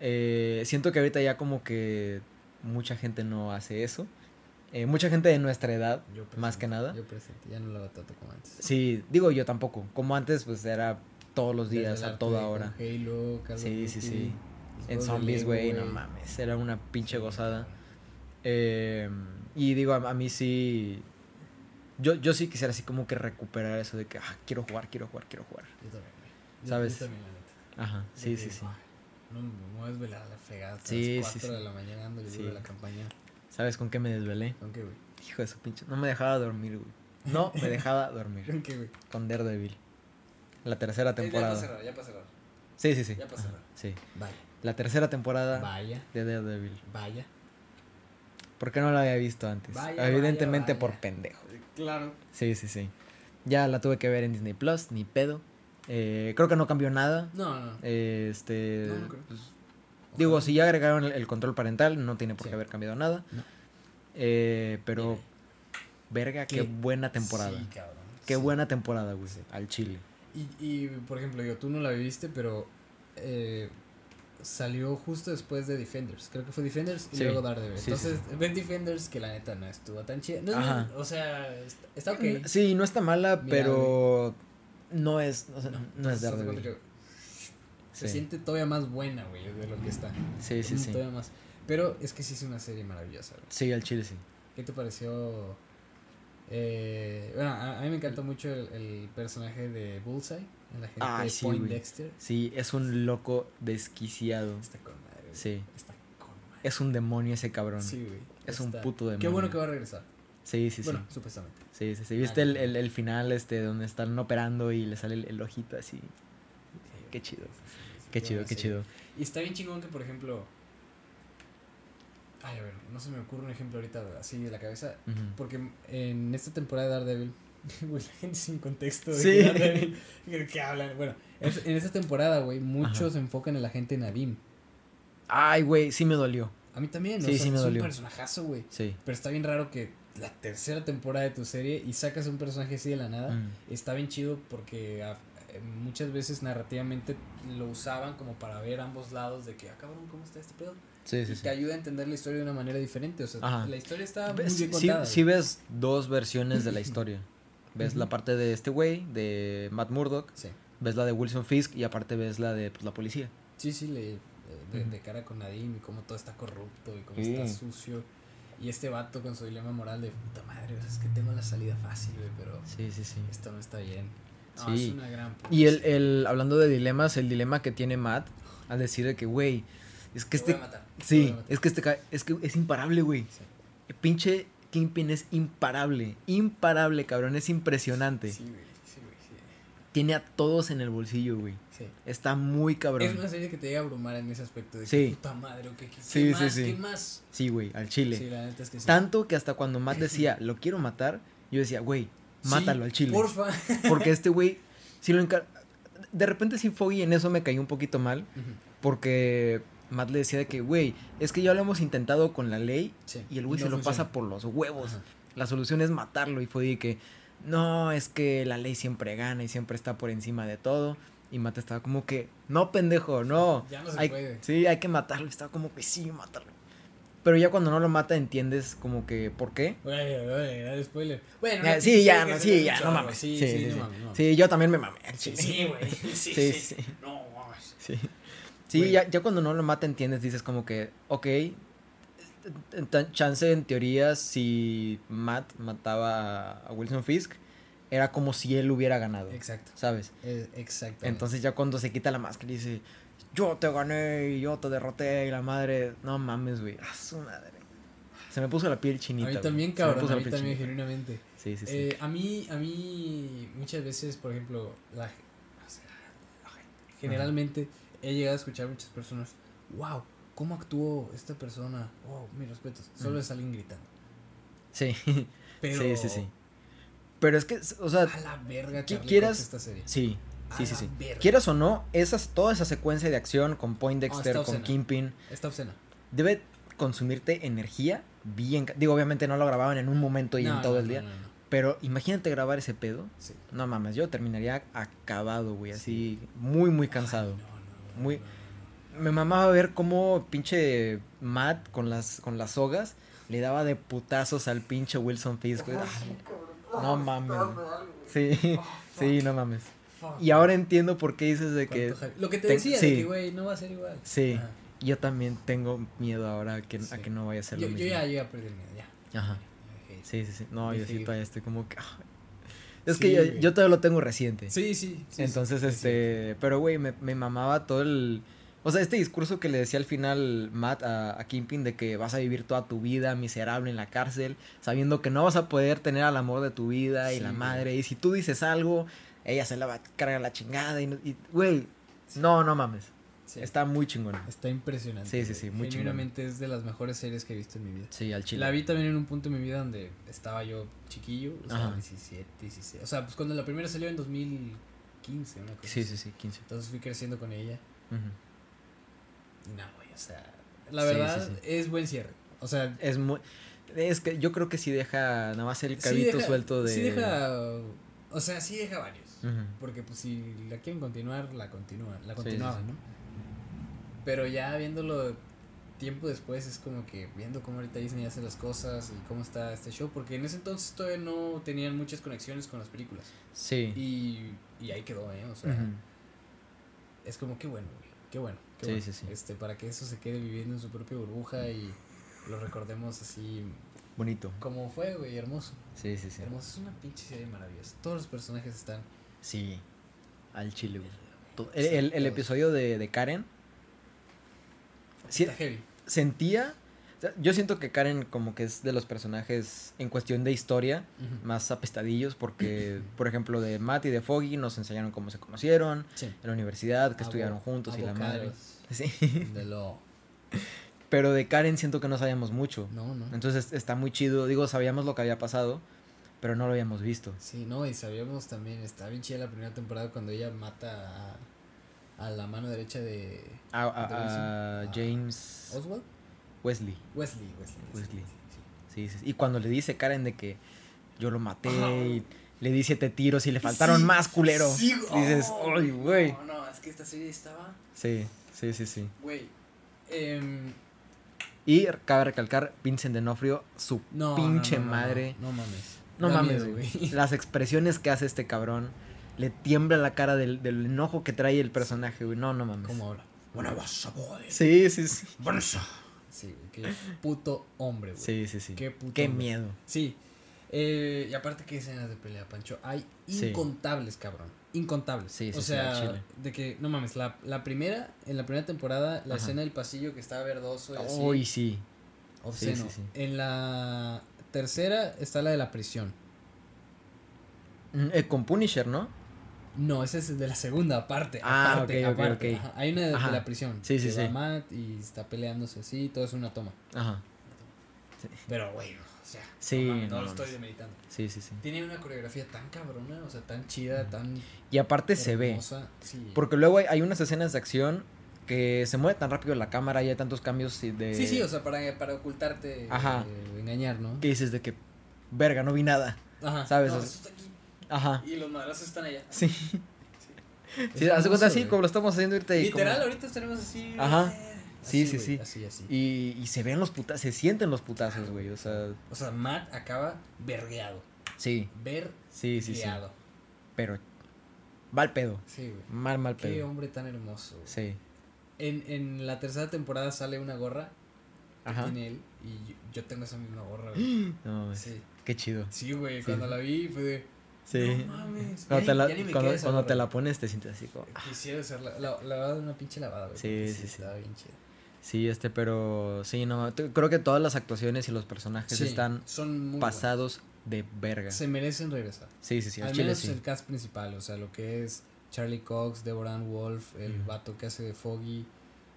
Eh, siento que ahorita ya como que mucha gente no hace eso. Eh, mucha gente de nuestra edad, Yo más que nada. Yo presente, ya no lo hago tanto como antes. Sí, digo yo tampoco. Como antes, pues era todos los días, a Desvelarte toda hora. Halo, Sí, sí, sí. los En de zombies, güey, no mames. Era una pinche Sí, gozada. Eh, y digo, a, a mí sí. Yo, yo sí quisiera así como que recuperar eso de que ah, quiero jugar, quiero jugar, quiero jugar. Yo también. Yo- ¿Sabes? Yo también, la neta. Ajá, De sí, sí, sí. No me voy a desvelar a la fregada Sí, las sí, 4 de sí. la mañana dando Sí. sí. la campaña. ¿Sabes con qué me desvelé? ¿Con qué, güey? Hijo de su pinche. No me dejaba dormir, güey. No me dejaba dormir. ¿Con qué, güey? Con Daredevil. La tercera temporada. Ya para ya para cerrar. Sí, sí, sí. Ya para cerrar. Sí. Vaya, La tercera temporada vaya, de Daredevil. vaya. ¿Por qué no la había visto antes? Vaya, Evidentemente vaya, por pendejo. Claro. Sí, sí, sí. Ya la tuve que ver en Disney Plus, ni pedo. Eh, creo que no cambió nada. No, no. Eh, este. No, no creo. pues, digo, si ya agregaron el, el control parental, no tiene por qué haber cambiado nada. No. Eh, pero, verga, qué, Qué- buena temporada. Sí, cabrón. Qué sí. buena temporada, güey. Sí. Al chile. Y, y, por ejemplo, yo, tú no la viviste, pero eh, salió justo después de Defenders. Creo que fue Defenders y luego Daredevil. Entonces, ves Defenders que la neta no estuvo tan chida. No, no, o sea, está, está ok. Sí, no está mala, Mira, pero no es, o sea, no, es Daredevil. Se Sí. siente todavía más buena, güey, de lo que está. Sí, sí, sí. Todavía más. Pero es que sí es una serie maravillosa, güey. Sí, al chile sí. ¿Qué te pareció? Eh, bueno, a, a mí me encantó mucho el, el personaje de Bullseye, la gente Ay, de sí, Point. Dexter. Sí, es un loco desquiciado. Está con madre, güey. Sí. Está con madre. Es un demonio ese cabrón. Sí, güey. es un puto demonio. Qué bueno que va a regresar. Sí, sí, sí. Bueno, supuestamente. Sí, sí, sí. ¿Viste el, el, el final este donde están operando y le sale el, el ojito así? Qué chido. Qué chido, qué chido. Y está bien chingón que, por ejemplo. Ay, a ver, no se me ocurre un ejemplo ahorita así de la cabeza. Porque en esta temporada de Daredevil, güey, la gente sin contexto de Sí. que Daredevil, ¿de qué hablan? Bueno, en esta temporada, güey, muchos Ajá. se enfocan en la gente Nadim. Ay, güey, sí me dolió. A mí también, Sí, o sea, sí me es dolió. un personajazo, güey. Sí. Pero está bien raro que la tercera temporada de tu serie y sacas un personaje así de la nada. Mm. Está bien chido porque muchas veces narrativamente lo usaban como para ver ambos lados de que, ah, cabrón, ¿cómo está este pedo? Sí, sí, y sí. te ayuda a entender la historia de una manera diferente. O sea, Ajá. la historia está muy bien sí, contada. sí ves dos versiones de la historia. Ves la parte de este güey, de Matt Murdock, Sí, ves la de Wilson Fisk y aparte ves la de pues, la policía. sí, sí, le, de, Ujú. de cara con Nadim y cómo todo está corrupto y cómo está sucio. Y este vato con su dilema moral de puta madre, o sea, es que tengo la salida fácil, güey, pero Sí, sí, sí. esto no está bien. No, Sí. es una gran Y el, el, hablando de dilemas, el dilema que tiene Matt al decir de que, güey, es que este... Sí, es que este es que es imparable, güey. Sí. El pinche Kingpin es imparable. Imparable, cabrón. Es impresionante. Sí, güey, sí, güey, sí. Tiene a todos en el bolsillo, güey. Sí. Está muy cabrón. Es una serie que te llega a abrumar en ese aspecto de Sí. que puta madre, o que, que- Sí, ¿qué sí, más, sí. ¿qué más? Sí, güey, al chile. Sí, la neta es que sí. Tanto que hasta cuando Matt decía, lo quiero matar, yo decía, güey, Sí, mátalo al chile. Porfa. Porque este güey, si lo encar... De repente sí Foggy en eso me cayó un poquito mal. Porque Matt le decía de que, güey, es que ya lo hemos intentado con la ley Sí, y el güey no se lo funciona. pasa por los huevos. Ajá. La solución es matarlo. Y fue de que, no, es que la ley siempre gana y siempre está por encima de todo. Y Matt estaba como que, no, pendejo, no. Ya no se hay, puede. Sí, hay que matarlo. Estaba como que, sí, mátalo. Pero ya cuando no lo mata entiendes como que, ¿por qué? Güey, güey, era spoiler. Bueno, no, sí, ya, no, sí, ya, no mames. Sí, Sí, sí, sí, no mames, no mames. Sí, yo también me mamé. Sí, sí, güey. Sí, Sí, sí. No, mames. Sí. Sí, ya, ya cuando no lo mata entiendes, dices como que, ok, chance en teoría si Matt mataba a Wilson Fisk, era como si él hubiera ganado, Exacto. ¿sabes? Eh, exactamente. Entonces ya cuando se quita la máscara y dice, yo te gané y yo te derroté y la madre, no mames, güey, a su madre. Se me puso la piel chinita. a mí también, cabrón. A mí también, chinita. genuinamente. Sí, sí, sí. Eh, a mí, a mí, muchas veces, por ejemplo, la, o sea, generalmente he llegado a escuchar a muchas personas, wow, ¿cómo actuó esta persona? Wow, mis respetos. Solo es alguien gritando. sí. Pero, sí, sí, sí. Pero es que, o sea, A la verga, ¿Qué Charlie quieras? Esta serie. sí, sí, sí, sí. verga. Quieras o no, esas, toda esa secuencia de acción con Point Ah, Dexter, está con. Kingpin, Está obscena. debe consumirte energía bien. Digo, obviamente no lo grababan en un momento y No, en todo no, el día. no, no. Pero imagínate grabar ese pedo. Sí. No mames, yo terminaría acabado, güey. Así, muy, muy cansado. Ay, no, no, no, Muy- no, no, no. Me mamaba ver cómo pinche Matt con las, con las sogas le daba de putazos al pinche Wilson Fisk. güey. No mames. Sí, sí, no mames. Fuck. Y ahora entiendo por qué dices de que. Lo que te decía, sí. de que, güey, no va a ser igual. Sí. Ajá. yo también tengo miedo ahora a que, a que no vaya a ser Yo, lo yo mismo. ya, yo ya perdí el miedo, ya. Ajá. Sí, sí, sí. No, yo sí todavía estoy como que... ah. Es Sí, que yo, yo todavía lo tengo reciente. Sí, sí. sí, Entonces, sí, este... Pero, güey, me, me mamaba todo el... O sea, este discurso que le decía al final Matt a, a Kingpin de que vas a vivir toda tu vida miserable en la cárcel, sabiendo que no vas a poder tener al amor de tu vida y la madre. Y si tú dices algo, ella se la va a cargar la chingada. Y, güey, no, no mames. Sí. Está muy chingón. Está impresionante. Sí, sí, sí, muy chingón. Es de las mejores series que he visto en mi vida. Sí, al chile. La vi también en un punto de mi vida donde estaba yo chiquillo, o sea, Ajá. 17, 16. O sea, pues cuando la primera salió en 2015, una cosa Sí, sí, sí, 15. Entonces fui creciendo con ella. Y no, güey, o sea, la verdad sí, es buen cierre. O sea, Es muy... Es que yo creo que sí deja nada más el cabito deja- suelto de... Sí deja, o sea, sí deja varios. Porque pues si la quieren continuar, la continúan, la Sí, sí, continuaban, sí. ¿no? Pero ya viéndolo tiempo después es como que viendo cómo ahorita Disney hace las cosas y cómo está este show, porque en ese entonces todavía no tenían muchas conexiones con las películas. Sí. Y, y ahí quedó, ¿eh? O sea, es como que bueno, qué bueno. Qué bueno. sí, sí. Este, para que eso se quede viviendo en su propia burbuja y lo recordemos así Bonito. como fue, güey, hermoso. Sí, sí, sí. Hermoso, es una pinche serie maravillosa. Todos los personajes están. Sí. Al chile, güey. El, el- el episodio de, de Karen. sí, Está heavy. sentía. Yo siento que Karen, como que es de los personajes en cuestión de historia más apestadillos, porque, por ejemplo, de Matt y de Foggy nos enseñaron cómo se conocieron, Sí. en la universidad, que Abo- estudiaron juntos y la madre. Sí. De lo. Pero de Karen siento que no sabíamos mucho. No, no. Entonces está muy chido. Digo, sabíamos lo que había pasado, pero no lo habíamos visto. Sí, no, y sabíamos también, está bien chida la primera temporada cuando ella mata a, a la mano derecha de A. James Oswald. Wesley. Wesley, Wesley. Wesley. sí. Sí. Y cuando le dice Karen de que yo lo maté Ajá. y le di siete tiros y le faltaron Sí, más culero. sí, dices, oh, ay, güey. No, no, es que esta serie estaba, Sí, sí, sí, sí. güey. em, Y cabe recalcar, Vincent D'Onofrio, su no, pinche no, no, no, madre. No, mames. No Da mames, güey. Las expresiones que hace este cabrón. Le tiembla la cara del, del enojo que trae el personaje, güey. No, no mames. ¿Cómo habla? Bueno, vas a poder. Sí, sí, sí. Sí, güey, qué puto hombre, güey. Sí, sí, sí. Qué puto Qué miedo. Sí. Eh, y aparte, qué escenas de pelea, Pancho. Hay Sí. incontables, cabrón. Incontables. Sí, sí, o sí, sea, chile. de que, no mames, la, la primera, en la primera temporada, la Ajá. escena del pasillo que estaba verdoso y así. Uy, sí. obsceno. sí, sí. En la tercera está la de la prisión. Mm, eh, con Punisher, ¿no? No, esa es de la segunda parte. Ah, aparte, ok, ok, aparte. Hay una de, la prisión. Sí, sí, sí. Matt y está peleándose así, todo es una toma. Ajá. Pero, güey, o sea, Sí, no, mames, no no lo estoy demeritando. Sí, sí, sí. Tiene una coreografía tan cabrona, o sea, tan chida, tan Y aparte se ve. Sí. Porque luego hay, hay unas escenas de acción que se mueve tan rápido la cámara y hay tantos cambios de... Sí, sí, o sea, para, para ocultarte, Aja. eh, engañar, ¿no? Que dices de que, verga, no vi nada. Ajá. ¿sabes? No, eso está aquí. Ajá. Y los madrazos están allá. Sí. Sí, cuenta así como lo estamos haciendo ahorita. Literal, como- ahorita tenemos así. Ajá. eh, Sí, así, sí, güey, sí. Así, así. Y, y se ven los putazos, se sienten los putazos, güey. O sea, O sea, Matt acaba vergueado. sí, Vergueado. sí, sí, sí. Pero va al pedo. Sí, güey. Mal, mal Qué pedo. hombre tan hermoso. Sí. En, en la tercera temporada sale una gorra que Ajá. tiene él y yo, yo tengo esa misma gorra, güey. No, Sí. qué chido. Sí, güey, Sí, cuando la vi fue de. Sí. No mames. Cuando, te la, cuando, te la pones te sientes así como... Quisiera hacerla. La, la verdad, una pinche lavada, güey. Sí, sí, sí. Estaba bien chido. Sí, este, pero sí, no, creo que todas las actuaciones y los personajes Sí, están son muy pasados de verga. Se merecen regresar. Sí, sí, sí, al Al chile menos sí. el cast principal, o sea, lo que es Charlie Cox, Deborah Ann Wolf, el Ujú. vato que hace de Foggy,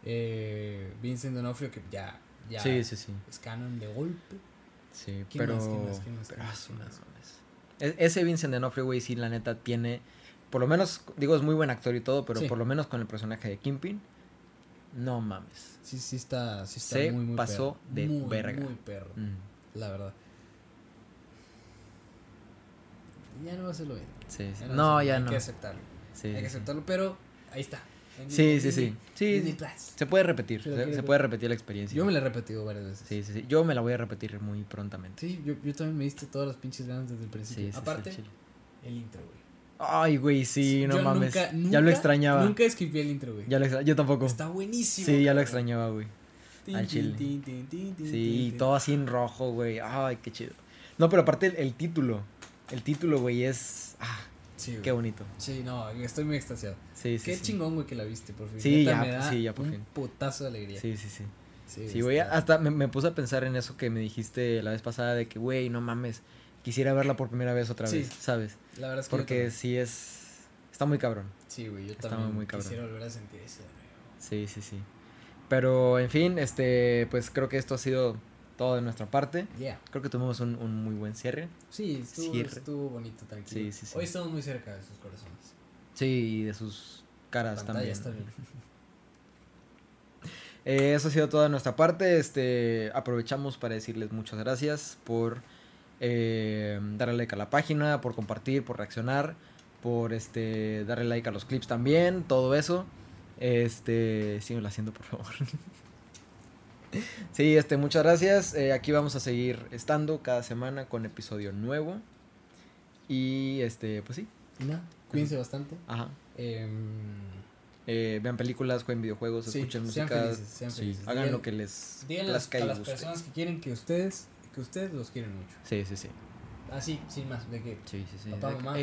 eh, Vincent D'Onofrio, que ya, ya Sí, sí, sí. es canon de golpe. Sí, ¿Quién pero... E- Ese Vincent D'Onofrio, güey, sí, la neta tiene... Por lo menos, digo, es muy buen actor y todo, pero Sí. por lo menos con el personaje de Kingpin, no mames. Sí, sí está, sí está Se muy, muy pasó perro. de muy, verga. Muy perro, Mm, la verdad. Ya no va a ser lo bien. sí, sí. Ya No, ser- ya hay no. que acertarlo. Sí, hay sí, que sí. aceptarlo, pero ahí está. Sí, sí, sí. Sí, se puede repetir, se, puede repetir la experiencia. Yo me la he repetido varias veces. Sí, sí, sí. Yo me la voy a repetir muy prontamente. Sí, yo, yo también me diste todas las pinches ganas desde el principio. Sí, sí, sí, Aparte, al chile. el intro, güey. Ay, güey, sí, no Yo mames. nunca- ya lo extrañaba. Nunca escribí el intro, güey. Ya lo Yo tampoco. Está buenísimo. Sí, ya lo extrañaba, güey. Al chile. Sí, y todo así en rojo, güey. Ay, qué chido. No, pero aparte el, el título. El título, güey, es. Ah, Sí, güey. qué bonito. Sí, no, estoy muy extasiado. Sí, sí. Qué sí. chingón, güey, que la viste, por fin. Sí, Neta, ya, me da sí, ya por un fin. putazo de alegría. Sí, sí, sí. sí, Sí, güey, está- hasta me, me puse a pensar en eso que me dijiste la vez pasada de que, güey, no mames, quisiera verla por primera vez otra vez, ¿sabes? La verdad es que Porque sí es... Está muy cabrón. Sí, güey, yo está también muy cabrón. quisiera volver a sentir eso de nuevo. Sí, sí, sí. Pero, en fin, este, pues creo que esto ha sido todo de nuestra parte. Yeah. Creo que tuvimos un, un muy buen cierre. Sí, estuvo, Cierre. estuvo bonito, tranquilo. Sí, sí, sí. Hoy estamos muy cerca de sus corazones. Sí, y de sus caras Pantallas también. también. Eh, eso ha sido toda nuestra parte. Este, aprovechamos para decirles muchas gracias por eh, darle like a la página, por compartir, por reaccionar, por este darle like a los clips también, todo eso. Este, síguelo haciendo, por favor. sí, este, muchas gracias. Eh, aquí vamos a seguir estando cada semana con episodio nuevo. Y este, pues sí. Nada, cuídense bastante. Ajá. Em, Eh, vean películas, jueguen videojuegos, Sí, escuchen sean música. felices, sean sí, felices. hagan Digan- lo que les plazca a las guste. personas que quieren que ustedes, que ustedes los quieren mucho. Sí, sí, sí. Así, sin más, de que Sí, sí, sí. Papá, de que, mamá.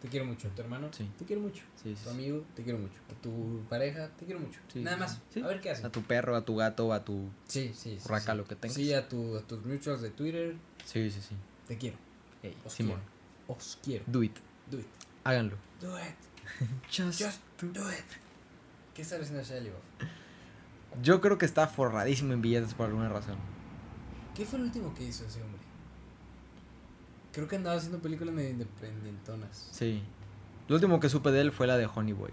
Te quiero mucho, tu hermano, Sí. te quiero mucho, sí, sí, tu amigo, te quiero mucho, a tu pareja, te quiero mucho. Nada más, a ver qué hacen. A tu perro, a tu gato, a tu Sí, sí, raca, lo que tengas. Sí, a, tu, a tus mutuals de Twitter, Sí, sí, sí. te quiero. Ey, Os Simón, quiero. Os quiero. do it. Do it. Háganlo. Do it. Just Just do it. ¿Qué está haciendo Shia LaBeouf? Yo creo que está forradísimo en billetes por alguna razón. ¿Qué fue lo último que hizo ese hombre? Creo que andaba haciendo películas medio independentonas. Sí. Lo último que supe de él fue la de Honey Boy.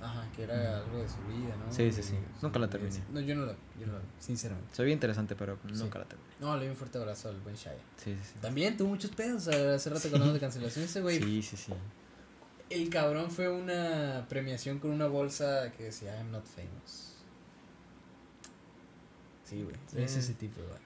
Ajá, que era algo de su vida, ¿no? Sí, sí, sí. Nunca la terminé. No, yo no la, yo no la sinceramente. Se veía interesante, pero nunca la terminé. No, le doy un fuerte abrazo al buen Shia. Sí, sí, sí. También tuvo muchos pedos hace rato que hablamos de cancelación. Ese güey, Sí, sí, sí. el cabrón fue una premiación con una bolsa que decía I'm not famous. Sí, güey. Es ese tipo vato.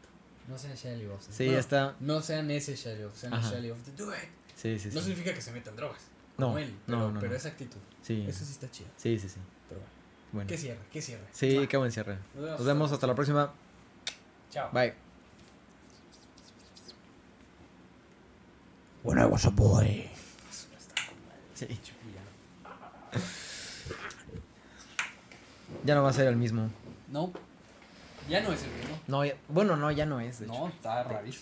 No sean Shia LaBeouf. Sí, Bueno, está. No sean ese Shia LaBeouf, sean el Ajá. Shia LaBeouf do it. Sí, sí, sí. No significa que se metan drogas. No, como él, pero, no, no, pero no. esa actitud. Sí. Eso sí está chido. Sí, sí, sí. Pero bueno. Bueno. Que cierre, que cierre. Sí, qué buen cierre. Nos vemos Nos vemos hasta la próxima. Chao. Bye. When I was a boy. Sí. Ya no va a ser el mismo. No. Ya no es el mismo. No, ya- bueno, no, ya no es. hecho. No, está rarísimo.